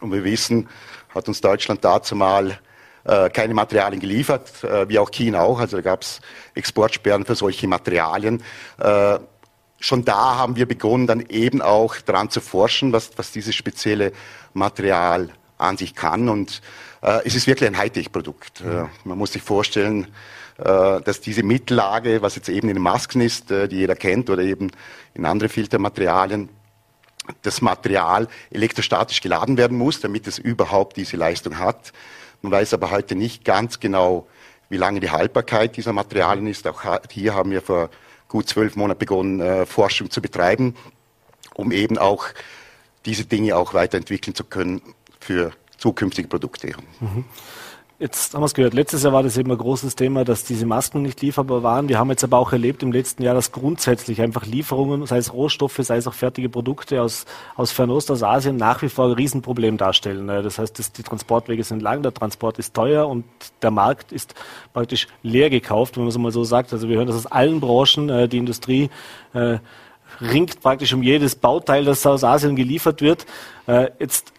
Und wir wissen, hat uns Deutschland dazu mal äh, keine Materialien geliefert, äh, wie auch China auch. Also da gab es Exportsperren für solche Materialien. Äh, schon da haben wir begonnen, dann eben auch daran zu forschen, was, was dieses spezielle Material an sich kann. Und äh, es ist wirklich ein Hightech-Produkt. Äh, man muss sich vorstellen, äh, dass diese Mittellage, was jetzt eben in den Masken ist, die jeder kennt, oder eben in andere Filtermaterialien, das Material elektrostatisch geladen werden muss, damit es überhaupt diese Leistung hat. Man weiß aber heute nicht ganz genau, wie lange die Haltbarkeit dieser Materialien ist. Auch hier haben wir vor gut zwölf Monaten begonnen, äh, Forschung zu betreiben, um eben auch diese Dinge auch weiterentwickeln zu können für zukünftige Produkte. Mhm. Jetzt haben wir es gehört, letztes Jahr war das eben ein großes Thema, dass diese Masken nicht lieferbar waren. Wir haben jetzt aber auch erlebt im letzten Jahr, dass grundsätzlich einfach Lieferungen, sei es Rohstoffe, sei es auch fertige Produkte aus, aus Fernost, aus Asien, nach wie vor ein Riesenproblem darstellen. Das heißt, dass die Transportwege sind lang, der Transport ist teuer und der Markt ist praktisch leer gekauft, wenn man es mal so sagt. Also wir hören das aus allen Branchen, äh, die Industrie äh, ringt praktisch um jedes Bauteil, das aus Asien geliefert wird. Äh, jetzt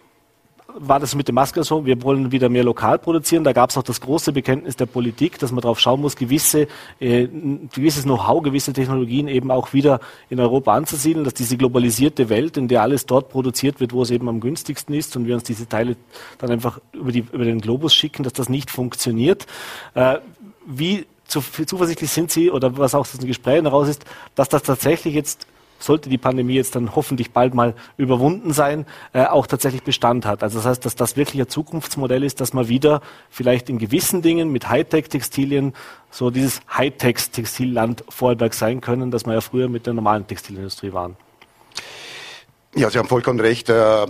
war das mit der Maske so, wir wollen wieder mehr lokal produzieren. Da gab es auch das große Bekenntnis der Politik, dass man darauf schauen muss, gewisse, äh, gewisses Know-how, gewisse Technologien eben auch wieder in Europa anzusiedeln, dass diese globalisierte Welt, in der alles dort produziert wird, wo es eben am günstigsten ist und wir uns diese Teile dann einfach über, die, über den Globus schicken, dass das nicht funktioniert. Äh, wie zuversichtlich sind Sie oder was auch aus den Gesprächen heraus ist, dass das tatsächlich jetzt sollte die Pandemie jetzt dann hoffentlich bald mal überwunden sein, äh, auch tatsächlich Bestand hat. Also das heißt, dass das wirklich ein Zukunftsmodell ist, dass man wieder vielleicht in gewissen Dingen mit Hightech-Textilien so dieses Hightech-Textilland Vorarlberg sein können, dass wir ja früher mit der normalen Textilindustrie waren. Ja, Sie haben vollkommen recht. Äh,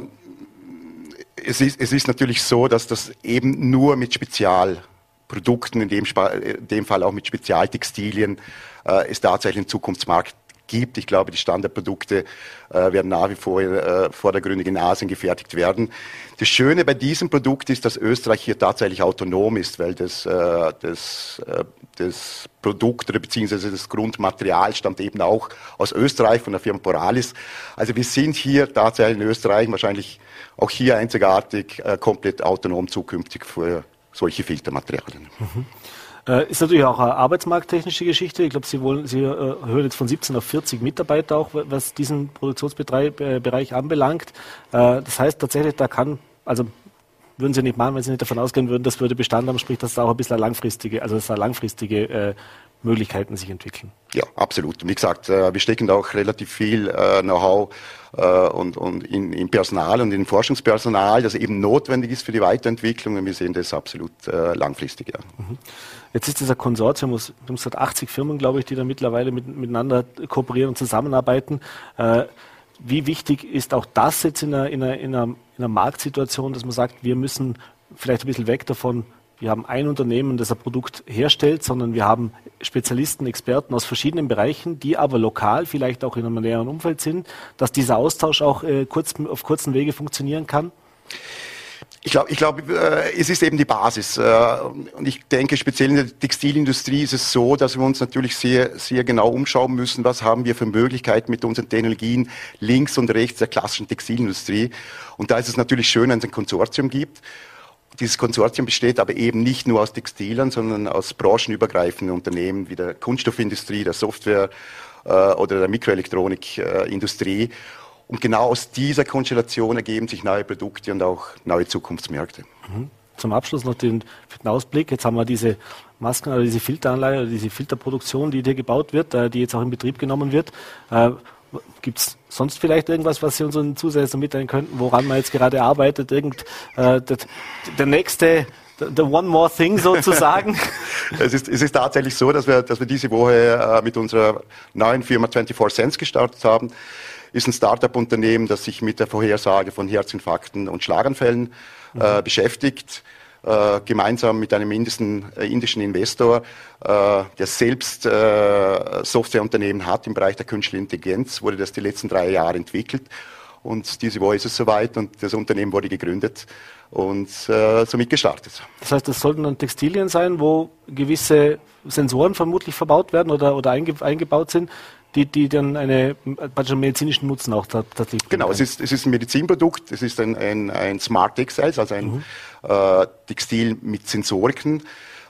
es ist, es ist natürlich so, dass das eben nur mit Spezialprodukten, in dem, in dem Fall auch mit Spezialtextilien, äh, es tatsächlich einen Zukunftsmarkt gibt. Ich glaube, die Standardprodukte äh, werden nach wie vor äh, vordergründig in Asien gefertigt werden. Das Schöne bei diesem Produkt ist, dass Österreich hier tatsächlich autonom ist, weil das, äh, das, äh, das Produkt oder beziehungsweise das Grundmaterial stammt eben auch aus Österreich von der Firma Boralis. Also wir sind hier tatsächlich in Österreich wahrscheinlich auch hier einzigartig äh, komplett autonom zukünftig für solche Filtermaterialien. Mhm. Äh, ist natürlich auch eine arbeitsmarkttechnische Geschichte. Ich glaube, Sie, wollen, Sie äh, hören jetzt von 17 auf 40 Mitarbeiter auch, was diesen Produktionsbereich äh, anbelangt. Äh, das heißt tatsächlich, da kann, also würden Sie nicht machen, wenn Sie nicht davon ausgehen würden, das würde Bestand haben, sprich, dass da auch ein bisschen langfristige, also dass da langfristige äh, Möglichkeiten sich entwickeln. Ja, absolut. Wie gesagt, äh, wir stecken da auch relativ viel Know-how und, und in, in Personal und in Forschungspersonal, das eben notwendig ist für die Weiterentwicklung und wir sehen das absolut langfristig. Ja. Mhm. Jetzt ist dieser Konsortium aus 80 Firmen, glaube ich, die da mittlerweile mit, miteinander kooperieren und zusammenarbeiten. Wie wichtig ist auch das jetzt in einer, in, einer, in, einer, in einer Marktsituation, dass man sagt, wir müssen vielleicht ein bisschen weg davon wir haben ein Unternehmen, das ein Produkt herstellt, sondern wir haben Spezialisten, Experten aus verschiedenen Bereichen, die aber lokal vielleicht auch in einem näheren Umfeld sind, dass dieser Austausch auch äh, kurz, auf kurzen Wege funktionieren kann? Ich glaube, ich glaub, äh, es ist eben die Basis. Äh, und ich denke, speziell in der Textilindustrie ist es so, dass wir uns natürlich sehr, sehr genau umschauen müssen, was haben wir für Möglichkeiten mit unseren Technologien links und rechts der klassischen Textilindustrie. Und da ist es natürlich schön, wenn es ein Konsortium gibt dieses Konsortium besteht aber eben nicht nur aus Textilern, sondern aus branchenübergreifenden Unternehmen wie der Kunststoffindustrie, der Software äh, oder der Mikroelektronikindustrie. Und genau aus dieser Konstellation ergeben sich neue Produkte und auch neue Zukunftsmärkte. Mhm. Zum Abschluss noch den, den Ausblick. Jetzt haben wir diese Masken oder diese Filteranlage, diese Filterproduktion, die hier gebaut wird, äh, die jetzt auch in Betrieb genommen wird. Äh, Gibt es sonst vielleicht irgendwas, was Sie unseren Zusehern mitteilen könnten, woran man jetzt gerade arbeitet? Irgend, äh, der, der nächste the one more thing sozusagen? es, ist, es ist tatsächlich so, dass wir, dass wir diese Woche äh, mit unserer neuen Firma 24 Cents gestartet haben. Ist ein Startup-Unternehmen, das sich mit der Vorhersage von Herzinfarkten und Schlaganfällen äh, mhm. beschäftigt äh, gemeinsam mit einem indischen, äh, indischen Investor, äh, der selbst äh, Softwareunternehmen hat im Bereich der künstlichen Intelligenz, wurde das die letzten drei Jahre entwickelt. Und diese Woche ist es soweit und das Unternehmen wurde gegründet und äh, somit gestartet. Das heißt, das sollten dann Textilien sein, wo gewisse Sensoren vermutlich verbaut werden oder, oder einge eingebaut sind, die, die dann eine, einen medizinischen Nutzen auch tatsächlich Genau, es ist, es ist ein Medizinprodukt, es ist ein, ein, ein Smart Textiles, also ein mhm. äh, Textil mit Sensoriken.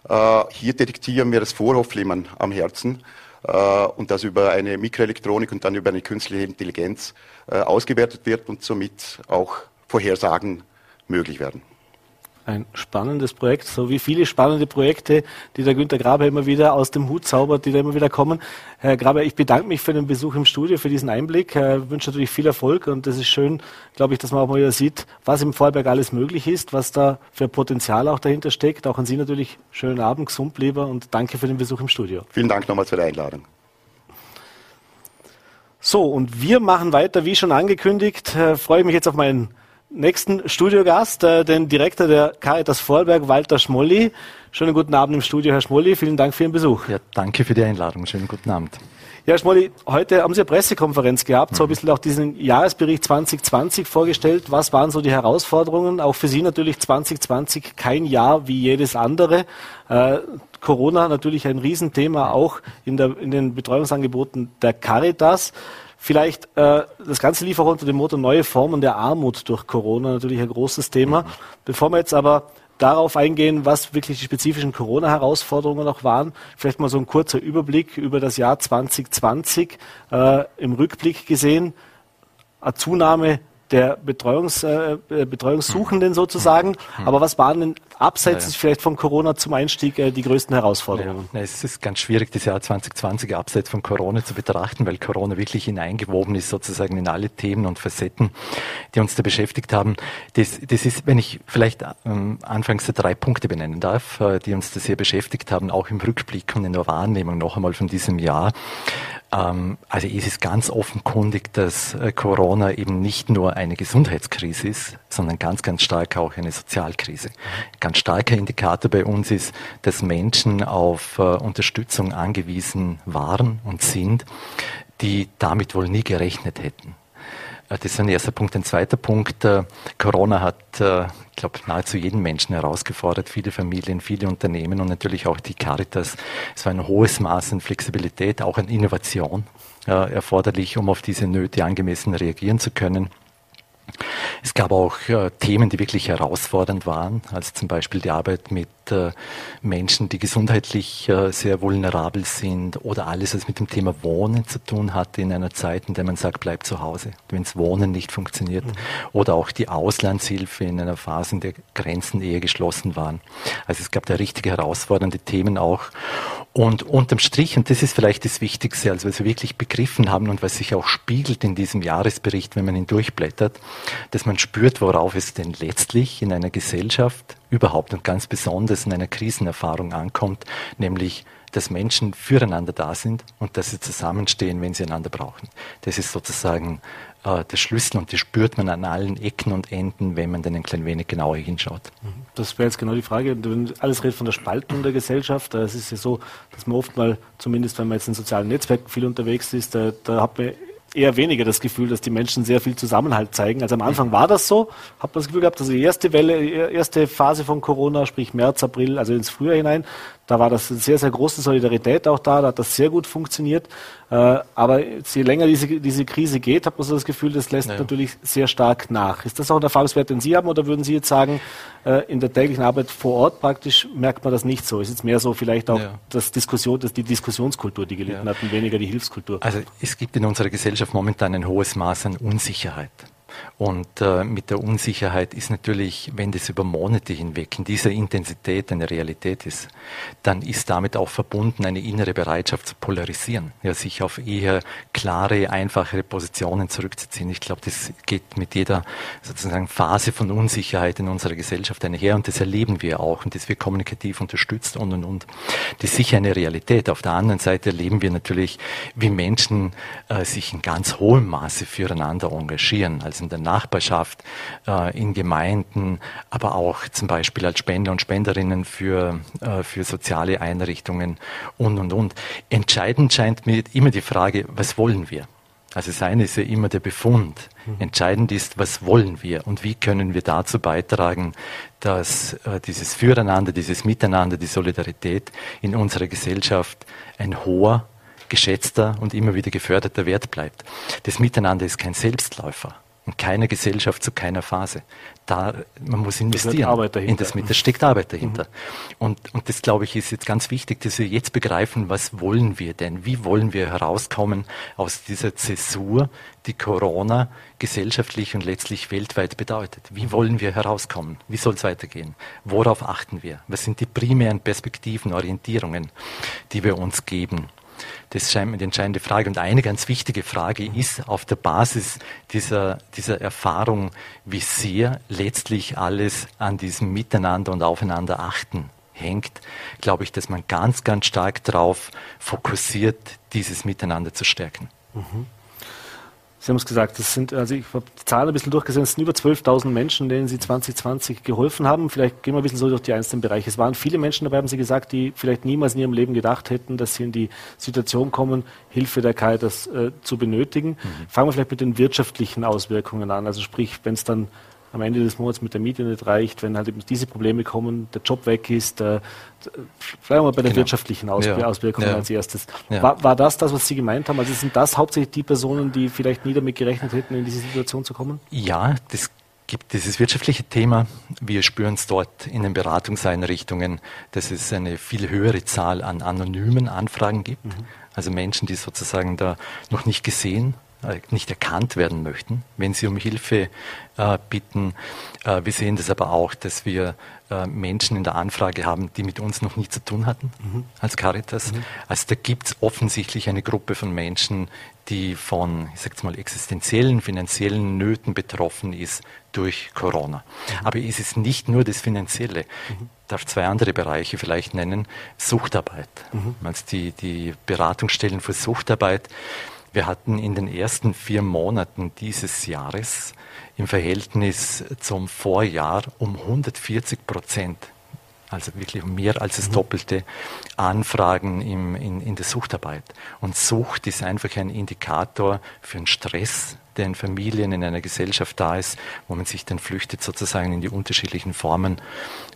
Äh, hier detektieren wir das Vorhofflimmern am Herzen äh, und das über eine Mikroelektronik und dann über eine künstliche Intelligenz äh, ausgewertet wird und somit auch Vorhersagen möglich werden ein spannendes Projekt, so wie viele spannende Projekte, die der Günter Graber immer wieder aus dem Hut zaubert, die da immer wieder kommen. Herr Graber, ich bedanke mich für den Besuch im Studio, für diesen Einblick. Ich wünsche natürlich viel Erfolg und es ist schön, glaube ich, dass man auch mal wieder sieht, was im Vorberg alles möglich ist, was da für Potenzial auch dahinter steckt. Auch an Sie natürlich schönen Abend, gesund lieber und danke für den Besuch im Studio. Vielen Dank nochmals für die Einladung. So, und wir machen weiter, wie schon angekündigt, äh, freue ich mich jetzt auf meinen nächsten Studiogast, äh, den Direktor der Caritas Vorarlberg, Walter Schmolli. Schönen guten Abend im Studio, Herr Schmolli. Vielen Dank für Ihren Besuch. Ja, danke für die Einladung. Schönen guten Abend. Ja, Herr Schmolli, heute haben Sie eine Pressekonferenz gehabt, mhm. so ein bisschen auch diesen Jahresbericht 2020 vorgestellt. Was waren so die Herausforderungen? Auch für Sie natürlich 2020 kein Jahr wie jedes andere. Äh, Corona natürlich ein Riesenthema auch in, der, in den Betreuungsangeboten der Caritas. Vielleicht äh, das Ganze lief auch unter dem Motto neue Formen der Armut durch Corona, natürlich ein großes Thema. Mhm. Bevor wir jetzt aber darauf eingehen, was wirklich die spezifischen Corona-Herausforderungen auch waren, vielleicht mal so ein kurzer Überblick über das Jahr 2020 äh, im Rückblick gesehen. Eine Zunahme der Betreuungs, äh, äh Betreuungssuchenden mhm. sozusagen. Mhm. Aber was waren denn abseits ja, ja. vielleicht von Corona zum Einstieg äh, die größten Herausforderungen? Ja, es ist ganz schwierig, das Jahr 2020 abseits von Corona zu betrachten, weil Corona wirklich hineingewoben ist sozusagen in alle Themen und Facetten, die uns da beschäftigt haben. Das, das ist, wenn ich vielleicht ähm, anfangs drei Punkte benennen darf, äh, die uns da sehr beschäftigt haben, auch im Rückblick und in der Wahrnehmung noch einmal von diesem Jahr. Ähm, also es ist ganz offenkundig, dass äh, Corona eben nicht nur eine Gesundheitskrise ist, sondern ganz, ganz stark auch eine Sozialkrise. Ganz starker Indikator bei uns ist, dass Menschen auf äh, Unterstützung angewiesen waren und sind, die damit wohl nie gerechnet hätten. Äh, das ist ein erster Punkt. Ein zweiter Punkt, äh, Corona hat, äh, ich glaube, nahezu jeden Menschen herausgefordert, viele Familien, viele Unternehmen und natürlich auch die Caritas. Es war ein hohes Maß an Flexibilität, auch an Innovation erforderlich, um auf diese Nöte angemessen reagieren zu können. Es gab auch äh, Themen, die wirklich herausfordernd waren, also zum Beispiel die Arbeit mit äh, Menschen, die gesundheitlich äh, sehr vulnerabel sind oder alles, was mit dem Thema Wohnen zu tun hatte in einer Zeit, in der man sagt, bleib zu Hause, wenn das Wohnen nicht funktioniert. Mhm. Oder auch die Auslandshilfe in einer Phase, in der Grenzen eher geschlossen waren. Also es gab da richtige herausfordernde Themen auch. Und unterm Strich, und das ist vielleicht das Wichtigste, also was wir wirklich begriffen haben und was sich auch spiegelt in diesem Jahresbericht, wenn man ihn durchblättert, dass man spürt, worauf es denn letztlich in einer Gesellschaft überhaupt und ganz besonders in einer Krisenerfahrung ankommt, nämlich dass Menschen füreinander da sind und dass sie zusammenstehen, wenn sie einander brauchen. Das ist sozusagen äh, der Schlüssel und das spürt man an allen Ecken und Enden, wenn man dann ein klein wenig genauer hinschaut. Mhm. Das wäre jetzt genau die Frage. Alles redet von der Spaltung der Gesellschaft. Es ist ja so, dass man oft mal, zumindest wenn man jetzt in sozialen Netzwerken viel unterwegs ist, da, da hat man eher weniger das Gefühl, dass die Menschen sehr viel Zusammenhalt zeigen. Also am Anfang war das so, habe das Gefühl gehabt, dass die erste Welle, erste Phase von Corona, sprich März, April, also ins Frühjahr hinein, da war das sehr, sehr große Solidarität auch da, da hat das sehr gut funktioniert. Äh, aber je länger diese, diese Krise geht, hat man so das Gefühl, das lässt ja. natürlich sehr stark nach. Ist das auch ein Erfahrungswert, den Sie haben, oder würden Sie jetzt sagen, äh, in der täglichen Arbeit vor Ort praktisch merkt man das nicht so? Ist jetzt mehr so vielleicht auch ja. das Diskussion, das die Diskussionskultur, die gelitten ja. hat, und weniger die Hilfskultur? Also es gibt in unserer Gesellschaft momentan ein hohes Maß an Unsicherheit. Und äh, mit der Unsicherheit ist natürlich, wenn das über Monate hinweg in dieser Intensität eine Realität ist, dann ist damit auch verbunden eine innere Bereitschaft zu polarisieren, ja, sich auf eher klare, einfachere Positionen zurückzuziehen. Ich glaube, das geht mit jeder sozusagen Phase von Unsicherheit in unserer Gesellschaft einher und das erleben wir auch und das wird kommunikativ unterstützt und und und. Das ist sicher eine Realität. Auf der anderen Seite erleben wir natürlich, wie Menschen äh, sich in ganz hohem Maße füreinander engagieren. Also in der Nachbarschaft, äh, in Gemeinden, aber auch zum Beispiel als Spender und Spenderinnen für, äh, für soziale Einrichtungen und, und, und. Entscheidend scheint mir immer die Frage, was wollen wir? Also das eine ist ja immer der Befund. Mhm. Entscheidend ist, was wollen wir und wie können wir dazu beitragen, dass äh, dieses Füreinander, dieses Miteinander, die Solidarität in unserer Gesellschaft ein hoher, geschätzter und immer wieder geförderter Wert bleibt. Das Miteinander ist kein Selbstläufer. In keiner Gesellschaft zu keiner Phase. Da, man muss investieren. Da in das mit, da steckt Arbeit dahinter. Mhm. Und, und das, glaube ich, ist jetzt ganz wichtig, dass wir jetzt begreifen, was wollen wir denn? Wie wollen wir herauskommen aus dieser Zäsur, die Corona gesellschaftlich und letztlich weltweit bedeutet? Wie wollen wir herauskommen? Wie soll es weitergehen? Worauf achten wir? Was sind die primären Perspektiven, Orientierungen, die wir uns geben? Das scheint mir die entscheidende Frage. Und eine ganz wichtige Frage ist auf der Basis dieser, dieser Erfahrung, wie sehr letztlich alles an diesem Miteinander und Aufeinander achten hängt, glaube ich, dass man ganz, ganz stark darauf fokussiert, dieses Miteinander zu stärken. Mhm. Sie haben es gesagt, das sind, also ich habe die Zahlen ein bisschen durchgesehen, es sind über 12.000 Menschen, denen Sie 2020 geholfen haben. Vielleicht gehen wir ein bisschen so durch die einzelnen Bereiche. Es waren viele Menschen dabei, haben Sie gesagt, die vielleicht niemals in ihrem Leben gedacht hätten, dass sie in die Situation kommen, Hilfe der Caritas äh, zu benötigen. Mhm. Fangen wir vielleicht mit den wirtschaftlichen Auswirkungen an. Also sprich, wenn es dann am Ende des Monats mit der Miete nicht reicht, wenn halt eben diese Probleme kommen, der Job weg ist, äh, bleiben wir bei den genau. wirtschaftlichen Aus ja. Auswirkungen ja. als erstes. Ja. War, war das das, was Sie gemeint haben? Also sind das hauptsächlich die Personen, die vielleicht nie damit gerechnet hätten, in diese Situation zu kommen? Ja, das gibt dieses wirtschaftliche Thema. Wir spüren es dort in den Beratungseinrichtungen, dass es eine viel höhere Zahl an anonymen Anfragen gibt. Mhm. Also Menschen, die sozusagen da noch nicht gesehen nicht erkannt werden möchten, wenn sie um Hilfe äh, bitten. Äh, wir sehen das aber auch, dass wir äh, Menschen in der Anfrage haben, die mit uns noch nie zu tun hatten mhm. als Caritas. Mhm. Also da gibt es offensichtlich eine Gruppe von Menschen, die von, ich sag's mal, existenziellen, finanziellen Nöten betroffen ist durch Corona. Mhm. Aber es ist nicht nur das Finanzielle. Ich mhm. darf zwei andere Bereiche vielleicht nennen. Suchtarbeit. Mhm. Also die, die Beratungsstellen für Suchtarbeit. Wir hatten in den ersten vier Monaten dieses Jahres im Verhältnis zum Vorjahr um 140 Prozent, also wirklich um mehr als das mhm. Doppelte, Anfragen im, in, in der Suchtarbeit. Und Sucht ist einfach ein Indikator für einen Stress, der in Familien, in einer Gesellschaft da ist, wo man sich dann flüchtet sozusagen in die unterschiedlichen Formen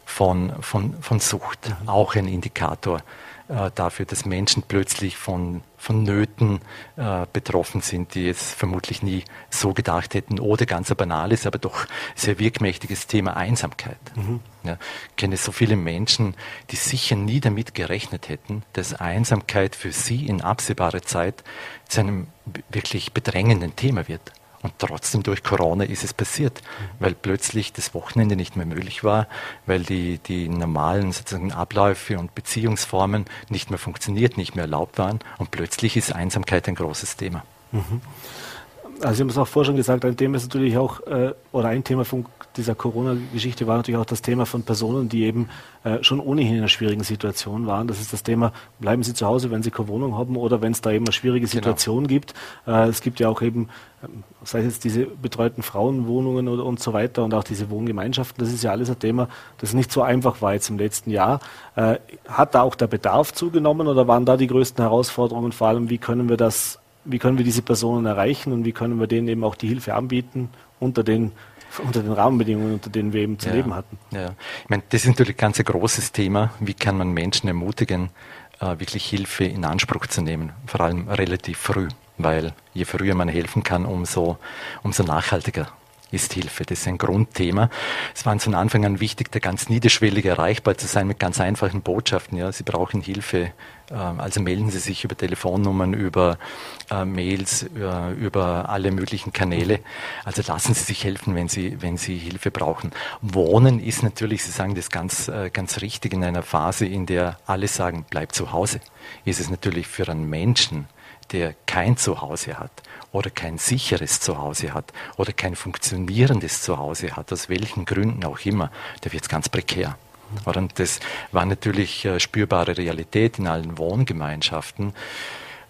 von, von, von Sucht. Mhm. Auch ein Indikator äh, dafür, dass Menschen plötzlich von, von Nöten äh, betroffen sind, die jetzt vermutlich nie so gedacht hätten. Oder ganz ein banales, aber doch sehr wirkmächtiges Thema Einsamkeit. Mhm. Ja, ich kenne so viele Menschen, die sicher nie damit gerechnet hätten, dass Einsamkeit für sie in absehbarer Zeit zu einem wirklich bedrängenden Thema wird. Und trotzdem durch Corona ist es passiert, weil plötzlich das Wochenende nicht mehr möglich war, weil die, die normalen sozusagen Abläufe und Beziehungsformen nicht mehr funktioniert, nicht mehr erlaubt waren. Und plötzlich ist Einsamkeit ein großes Thema. Mhm. Also Sie haben es auch vorher schon gesagt, ein Thema ist natürlich auch, äh, oder ein Thema von dieser Corona-Geschichte war natürlich auch das Thema von Personen, die eben äh, schon ohnehin in einer schwierigen Situation waren. Das ist das Thema, bleiben Sie zu Hause, wenn Sie keine Wohnung haben oder wenn es da eben eine schwierige genau. Situation genau. gibt. Äh, es gibt ja auch eben, ähm, sei es jetzt diese betreuten Frauenwohnungen oder, und so weiter und auch diese Wohngemeinschaften, das ist ja alles ein Thema, das nicht so einfach war jetzt im letzten Jahr. Äh, hat da auch der Bedarf zugenommen oder waren da die größten Herausforderungen, vor allem wie können wir das wie können wir diese Personen erreichen und wie können wir denen eben auch die Hilfe anbieten unter den unter den Rahmenbedingungen, unter denen wir eben zu ja, leben hatten. Ja. Ich meine, das ist natürlich ein ganz großes Thema. Wie kann man Menschen ermutigen, äh, wirklich Hilfe in Anspruch zu nehmen, vor allem relativ früh, weil je früher man helfen kann, umso, umso nachhaltiger ist Hilfe. Das ist ein Grundthema. Es war von Anfang an wichtig, da ganz niederschwellig erreichbar zu sein mit ganz einfachen Botschaften. Ja, Sie brauchen Hilfe. Ähm, also melden Sie sich über Telefonnummern, über äh, Mails, über alle möglichen Kanäle. Also lassen Sie sich helfen, wenn Sie, wenn Sie Hilfe brauchen. Wohnen ist natürlich, Sie sagen das ganz, äh, ganz richtig, in einer Phase, in der alle sagen, bleib zu Hause, ist es natürlich für einen Menschen, der kein Zuhause hat, oder kein sicheres Zuhause hat oder kein funktionierendes Zuhause hat, aus welchen Gründen auch immer, der wird ganz prekär. Und das war natürlich äh, spürbare Realität in allen Wohngemeinschaften.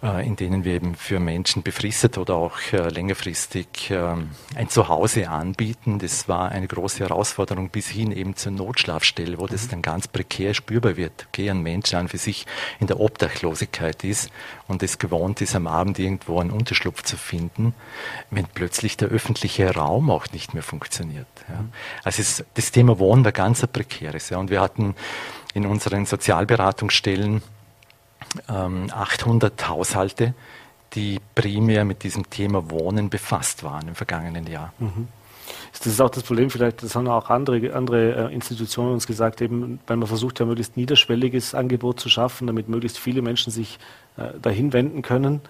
Äh, in denen wir eben für Menschen befristet oder auch äh, längerfristig ähm, ein Zuhause anbieten. Das war eine große Herausforderung bis hin eben zur Notschlafstelle, wo das mhm. dann ganz prekär spürbar wird. Okay, ein Mensch an für sich in der Obdachlosigkeit ist und es gewohnt ist, am Abend irgendwo einen Unterschlupf zu finden, wenn plötzlich der öffentliche Raum auch nicht mehr funktioniert. Ja. Mhm. Also es, das Thema Wohnen war ganz ein prekäres. Ja. Und wir hatten in unseren Sozialberatungsstellen 800 ähm, Haushalte, die primär mit diesem Thema Wohnen befasst waren im vergangenen Jahr. Mhm. Das ist auch das Problem, vielleicht, das haben auch andere, andere äh, Institutionen uns gesagt, eben, weil man versucht ja möglichst niederschwelliges Angebot zu schaffen, damit möglichst viele Menschen sich äh, dahin wenden können.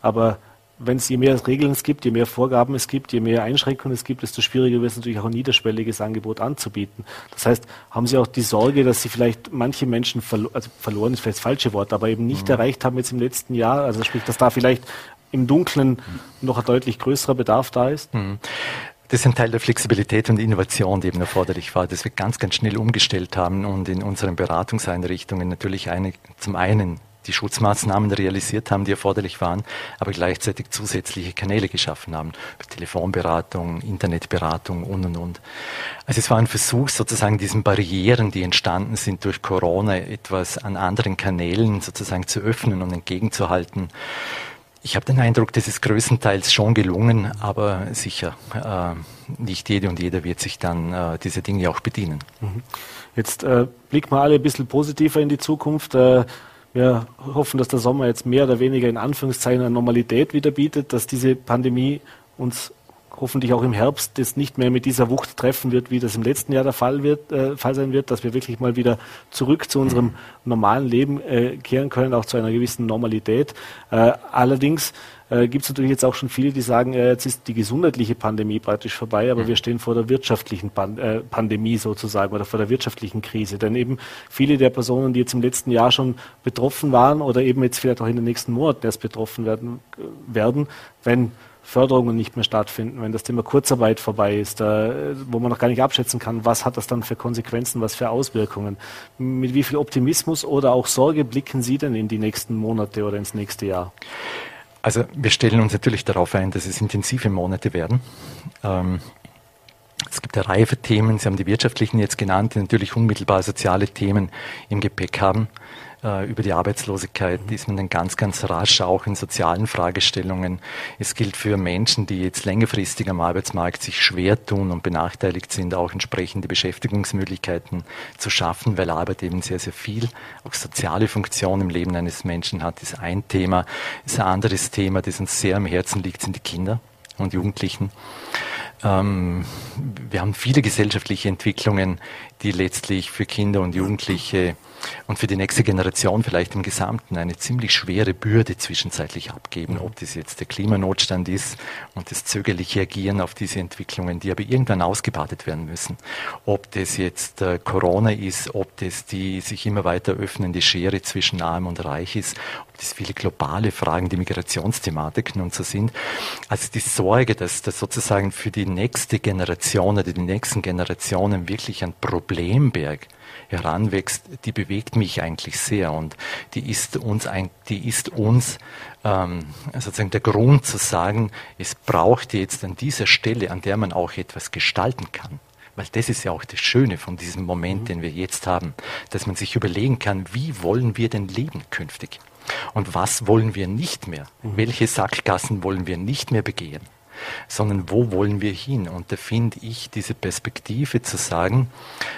Aber wenn es je mehr Regeln es gibt, je mehr Vorgaben es gibt, je mehr Einschränkungen es gibt, desto schwieriger wird es natürlich auch ein niederschwelliges Angebot anzubieten. Das heißt, haben Sie auch die Sorge, dass Sie vielleicht manche Menschen verlo also verloren ist vielleicht das falsche Wort, aber eben nicht mhm. erreicht haben jetzt im letzten Jahr? Also sprich, dass da vielleicht im Dunkeln noch ein deutlich größerer Bedarf da ist? Mhm. Das ist ein Teil der Flexibilität und Innovation, die eben erforderlich war, dass wir ganz, ganz schnell umgestellt haben und in unseren Beratungseinrichtungen natürlich eine, zum einen die Schutzmaßnahmen realisiert haben, die erforderlich waren, aber gleichzeitig zusätzliche Kanäle geschaffen haben. Telefonberatung, Internetberatung und, und, und. Also es war ein Versuch, sozusagen diesen Barrieren, die entstanden sind durch Corona, etwas an anderen Kanälen sozusagen zu öffnen und entgegenzuhalten. Ich habe den Eindruck, das ist größtenteils schon gelungen, aber sicher, äh, nicht jede und jeder wird sich dann äh, diese Dinge auch bedienen. Mhm. Jetzt äh, blicken wir alle ein bisschen positiver in die Zukunft. Wir hoffen, dass der Sommer jetzt mehr oder weniger in Anführungszeichen eine Normalität wieder bietet, dass diese Pandemie uns hoffentlich auch im Herbst das nicht mehr mit dieser Wucht treffen wird, wie das im letzten Jahr der Fall, wird, äh, Fall sein wird, dass wir wirklich mal wieder zurück zu unserem normalen Leben äh, kehren können, auch zu einer gewissen Normalität. Äh, allerdings äh, gibt es natürlich jetzt auch schon viele, die sagen, äh, jetzt ist die gesundheitliche Pandemie praktisch vorbei, aber mhm. wir stehen vor der wirtschaftlichen Pan äh, Pandemie sozusagen oder vor der wirtschaftlichen Krise. Denn eben viele der Personen, die jetzt im letzten Jahr schon betroffen waren oder eben jetzt vielleicht auch in den nächsten Monaten erst betroffen werden, äh, werden wenn Förderungen nicht mehr stattfinden, wenn das Thema Kurzarbeit vorbei ist, äh, wo man noch gar nicht abschätzen kann, was hat das dann für Konsequenzen, was für Auswirkungen. Mit wie viel Optimismus oder auch Sorge blicken Sie denn in die nächsten Monate oder ins nächste Jahr? Also wir stellen uns natürlich darauf ein, dass es intensive Monate werden. Ähm, es gibt eine Reihe von Themen, Sie haben die wirtschaftlichen jetzt genannt, die natürlich unmittelbar soziale Themen im Gepäck haben. Äh, über die Arbeitslosigkeit ist man dann ganz, ganz rasch auch in sozialen Fragestellungen. Es gilt für Menschen, die jetzt längerfristig am Arbeitsmarkt sich schwer tun und benachteiligt sind, auch entsprechende Beschäftigungsmöglichkeiten zu schaffen, weil Arbeit eben sehr, sehr viel auch soziale Funktion im Leben eines Menschen hat, ist ein Thema. Ist ein anderes Thema, das uns sehr am Herzen liegt, sind die Kinder und Jugendlichen. Ähm, wir haben viele gesellschaftliche Entwicklungen, die letztlich für Kinder und Jugendliche und für die nächste Generation vielleicht im Gesamten eine ziemlich schwere Bürde zwischenzeitlich abgeben, ob das jetzt der Klimanotstand ist und das zögerliche Agieren auf diese Entwicklungen, die aber irgendwann ausgebadet werden müssen. Ob das jetzt äh, Corona ist, ob das die sich immer weiter öffnende Schere zwischen Arm und Reich ist, ob das viele globale Fragen, die Migrationsthematiken und so sind. Also die Sorge, dass das sozusagen für die nächste Generation oder die nächsten Generationen wirklich ein Problemberg heranwächst, die bewegt mich eigentlich sehr und die ist uns, ein, die ist uns ähm, sozusagen der Grund zu sagen, es braucht jetzt an dieser Stelle, an der man auch etwas gestalten kann. Weil das ist ja auch das Schöne von diesem Moment, mhm. den wir jetzt haben, dass man sich überlegen kann, wie wollen wir denn leben künftig? Und was wollen wir nicht mehr? Mhm. Welche Sackgassen wollen wir nicht mehr begehen? Sondern wo wollen wir hin? Und da finde ich diese Perspektive zu sagen,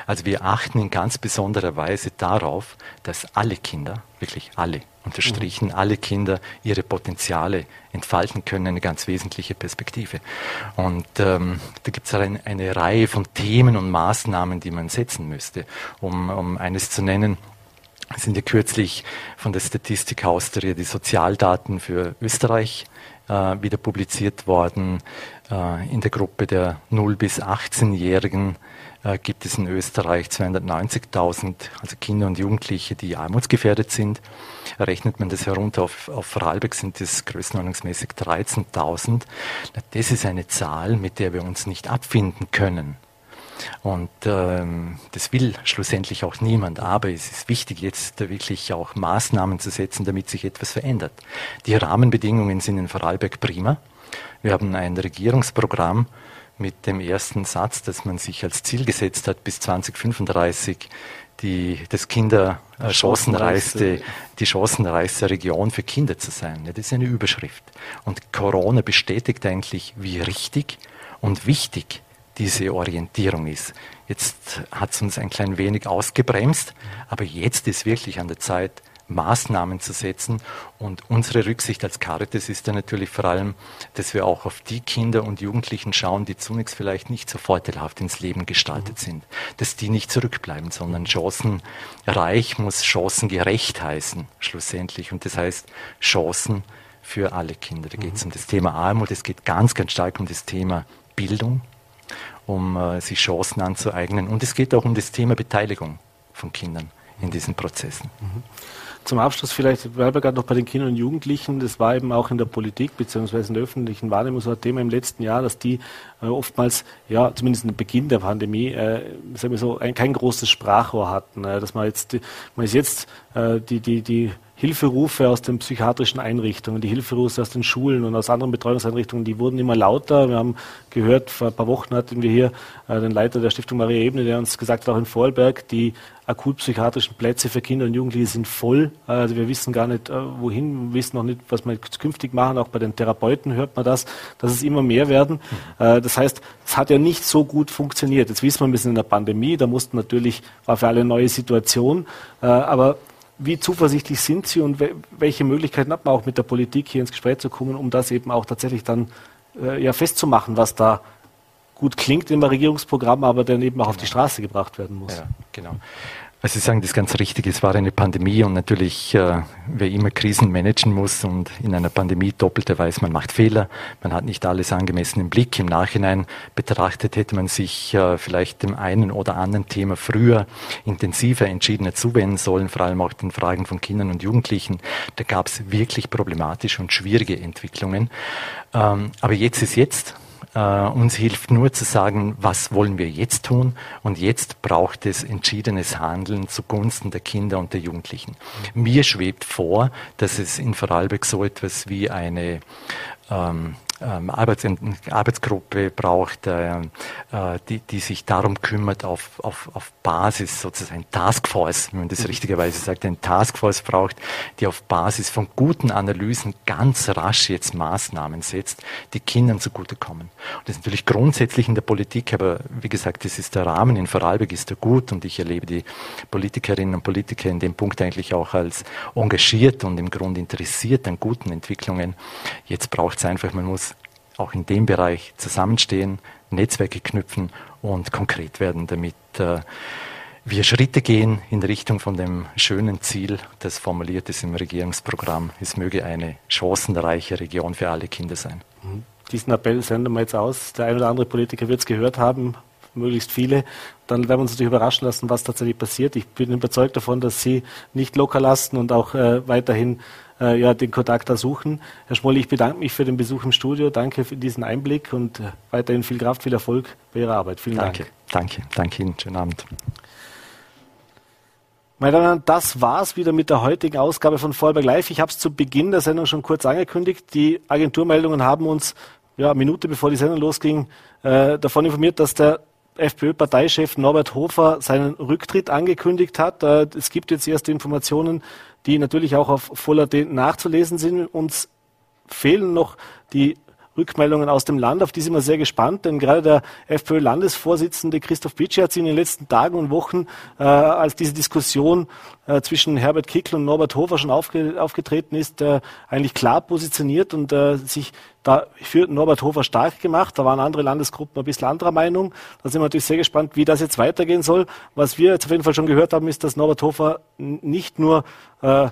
also wir achten in ganz besonderer Weise darauf, dass alle Kinder, wirklich alle, unterstrichen, mhm. alle Kinder ihre Potenziale entfalten können, eine ganz wesentliche Perspektive. Und ähm, da gibt es eine, eine Reihe von Themen und Maßnahmen, die man setzen müsste, um, um eines zu nennen sind ja kürzlich von der Statistik Austria die Sozialdaten für Österreich wieder publiziert worden. Äh, in der Gruppe der 0- bis 18-Jährigen äh, gibt es in Österreich 290.000, also Kinder und Jugendliche, die armutsgefährdet sind. Rechnet man das herunter auf, auf Vorarlberg sind es größenordnungsmäßig 13.000. Das ist eine Zahl, mit der wir uns nicht abfinden können. Und ähm, das will schlussendlich auch niemand. Aber es ist wichtig, jetzt wirklich auch Maßnahmen zu setzen, damit sich etwas verändert. Die Rahmenbedingungen sind in Vorarlberg prima. Wir haben ein Regierungsprogramm mit dem ersten Satz, dass man sich als Ziel gesetzt hat, bis 2035 die, das Kinder äh, chancenreichste, die chancenreichste Region für Kinder zu sein. Das ist eine Überschrift. Und Corona bestätigt eigentlich, wie richtig und wichtig diese Orientierung ist. Jetzt hat es uns ein klein wenig ausgebremst, aber jetzt ist wirklich an der Zeit, Maßnahmen zu setzen. Und unsere Rücksicht als Caritas ist dann natürlich vor allem, dass wir auch auf die Kinder und Jugendlichen schauen, die zunächst vielleicht nicht so vorteilhaft ins Leben gestaltet mhm. sind. Dass die nicht zurückbleiben, sondern chancenreich muss chancengerecht heißen, schlussendlich. Und das heißt Chancen für alle Kinder. Da geht es mhm. um das Thema Armut, es geht ganz, ganz stark um das Thema Bildung um äh, sich Chancen anzueignen. Und es geht auch um das Thema Beteiligung von Kindern in diesen Prozessen. Mhm. Zum Abschluss vielleicht, weil wir gerade noch bei den Kindern und Jugendlichen, das war eben auch in der Politik beziehungsweise in der öffentlichen Wahrnehmung so ein Thema im letzten Jahr, dass die äh, oftmals, ja, zumindest im Beginn der Pandemie, äh, sagen wir so, ein, kein großes Sprachrohr hatten. Äh, dass man jetzt, man ist jetzt äh, die, die, die Hilferufe aus den psychiatrischen Einrichtungen, die Hilferufe aus den Schulen und aus anderen Betreuungseinrichtungen, die wurden immer lauter. Wir haben gehört, vor ein paar Wochen hatten wir hier äh, den Leiter der Stiftung Maria Ebene, der uns gesagt hat, auch in Vorarlberg, die akutpsychiatrischen Plätze für Kinder und Jugendliche sind voll. Also wir wissen gar nicht, äh, wohin, wir wissen noch nicht, was wir künftig machen. Auch bei den Therapeuten hört man das, dass es immer mehr werden. Mhm. Das heißt, es hat ja nicht so gut funktioniert. Jetzt wissen wir, wir sind in der Pandemie, da mussten natürlich, war für alle eine neue Situation. Äh, aber wie zuversichtlich sind Sie und welche Möglichkeiten hat man auch mit der Politik hier ins Gespräch zu kommen, um das eben auch tatsächlich dann äh, ja, festzumachen, was da gut klingt im Regierungsprogramm, aber dann eben auch auf die genau. Straße gebracht werden muss. Ja, genau. Also Sie sagen das ganz richtig, es war eine Pandemie und natürlich, äh, wer immer Krisen managen muss und in einer Pandemie doppelte weiß, man macht Fehler, man hat nicht alles angemessen im Blick. Im Nachhinein betrachtet hätte man sich äh, vielleicht dem einen oder anderen Thema früher intensiver, entschiedener zuwenden sollen, vor allem auch den Fragen von Kindern und Jugendlichen. Da gab es wirklich problematische und schwierige Entwicklungen. Ähm, aber jetzt ist jetzt äh, uns hilft nur zu sagen, was wollen wir jetzt tun? Und jetzt braucht es entschiedenes Handeln zugunsten der Kinder und der Jugendlichen. Mir schwebt vor, dass es in Vorarlberg so etwas wie eine ähm, Arbeits Arbeitsgruppe braucht, äh, äh, die, die sich darum kümmert, auf, auf, auf Basis sozusagen Taskforce, wenn man das mhm. richtigerweise sagt, ein Taskforce braucht, die auf Basis von guten Analysen ganz rasch jetzt Maßnahmen setzt, die Kindern zugutekommen. Und das ist natürlich grundsätzlich in der Politik, aber wie gesagt, das ist der Rahmen. In Vorarlberg ist er gut und ich erlebe die Politikerinnen und Politiker in dem Punkt eigentlich auch als engagiert und im Grunde interessiert an guten Entwicklungen. Jetzt braucht es einfach, man muss auch in dem Bereich zusammenstehen, Netzwerke knüpfen und konkret werden, damit äh, wir Schritte gehen in Richtung von dem schönen Ziel, das formuliert ist im Regierungsprogramm. Es möge eine chancenreiche Region für alle Kinder sein. Mhm. Diesen Appell senden wir jetzt aus. Der ein oder andere Politiker wird es gehört haben, möglichst viele. Dann werden wir uns natürlich überraschen lassen, was tatsächlich passiert. Ich bin überzeugt davon, dass Sie nicht locker lassen und auch äh, weiterhin äh, ja, den Kontakt da suchen. Herr Schmoll, ich bedanke mich für den Besuch im Studio. Danke für diesen Einblick und äh, weiterhin viel Kraft, viel Erfolg bei Ihrer Arbeit. Vielen danke, Dank. Danke, danke Ihnen. Schönen Abend. Meine Damen und Herren, das war's wieder mit der heutigen Ausgabe von Vorarlberg Live. Ich habe es zu Beginn der Sendung schon kurz angekündigt. Die Agenturmeldungen haben uns ja, Minute bevor die Sendung losging, äh, davon informiert, dass der FPÖ-Parteichef Norbert Hofer seinen Rücktritt angekündigt hat. Äh, es gibt jetzt erste Informationen, die natürlich auch auf Voller nachzulesen sind. Uns fehlen noch die Rückmeldungen aus dem Land, auf die sind wir sehr gespannt, denn gerade der FPÖ-Landesvorsitzende Christoph Bitschi hat sich in den letzten Tagen und Wochen, äh, als diese Diskussion äh, zwischen Herbert Kickl und Norbert Hofer schon aufge aufgetreten ist, äh, eigentlich klar positioniert und äh, sich da für Norbert Hofer stark gemacht. Da waren andere Landesgruppen ein bisschen anderer Meinung. Da sind wir natürlich sehr gespannt, wie das jetzt weitergehen soll. Was wir jetzt auf jeden Fall schon gehört haben, ist, dass Norbert Hofer nicht nur äh,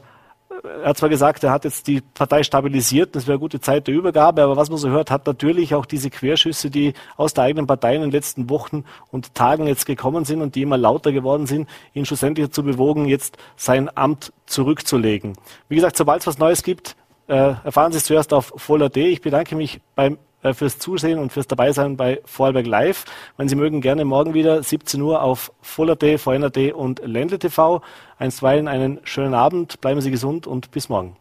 er hat zwar gesagt, er hat jetzt die Partei stabilisiert, das wäre eine gute Zeit der Übergabe, aber was man so hört, hat natürlich auch diese Querschüsse, die aus der eigenen Partei in den letzten Wochen und Tagen jetzt gekommen sind und die immer lauter geworden sind, ihn schlussendlich dazu bewogen, jetzt sein Amt zurückzulegen. Wie gesagt, sobald es was Neues gibt, äh, erfahren Sie es zuerst auf Voller.de. Ich bedanke mich beim fürs Zusehen und fürs Dabeisein bei Vorarlberg Live. Wenn Sie mögen, gerne morgen wieder 17 Uhr auf Voller.de, VNRT und Ländle TV. Einstweilen einen schönen Abend, bleiben Sie gesund und bis morgen.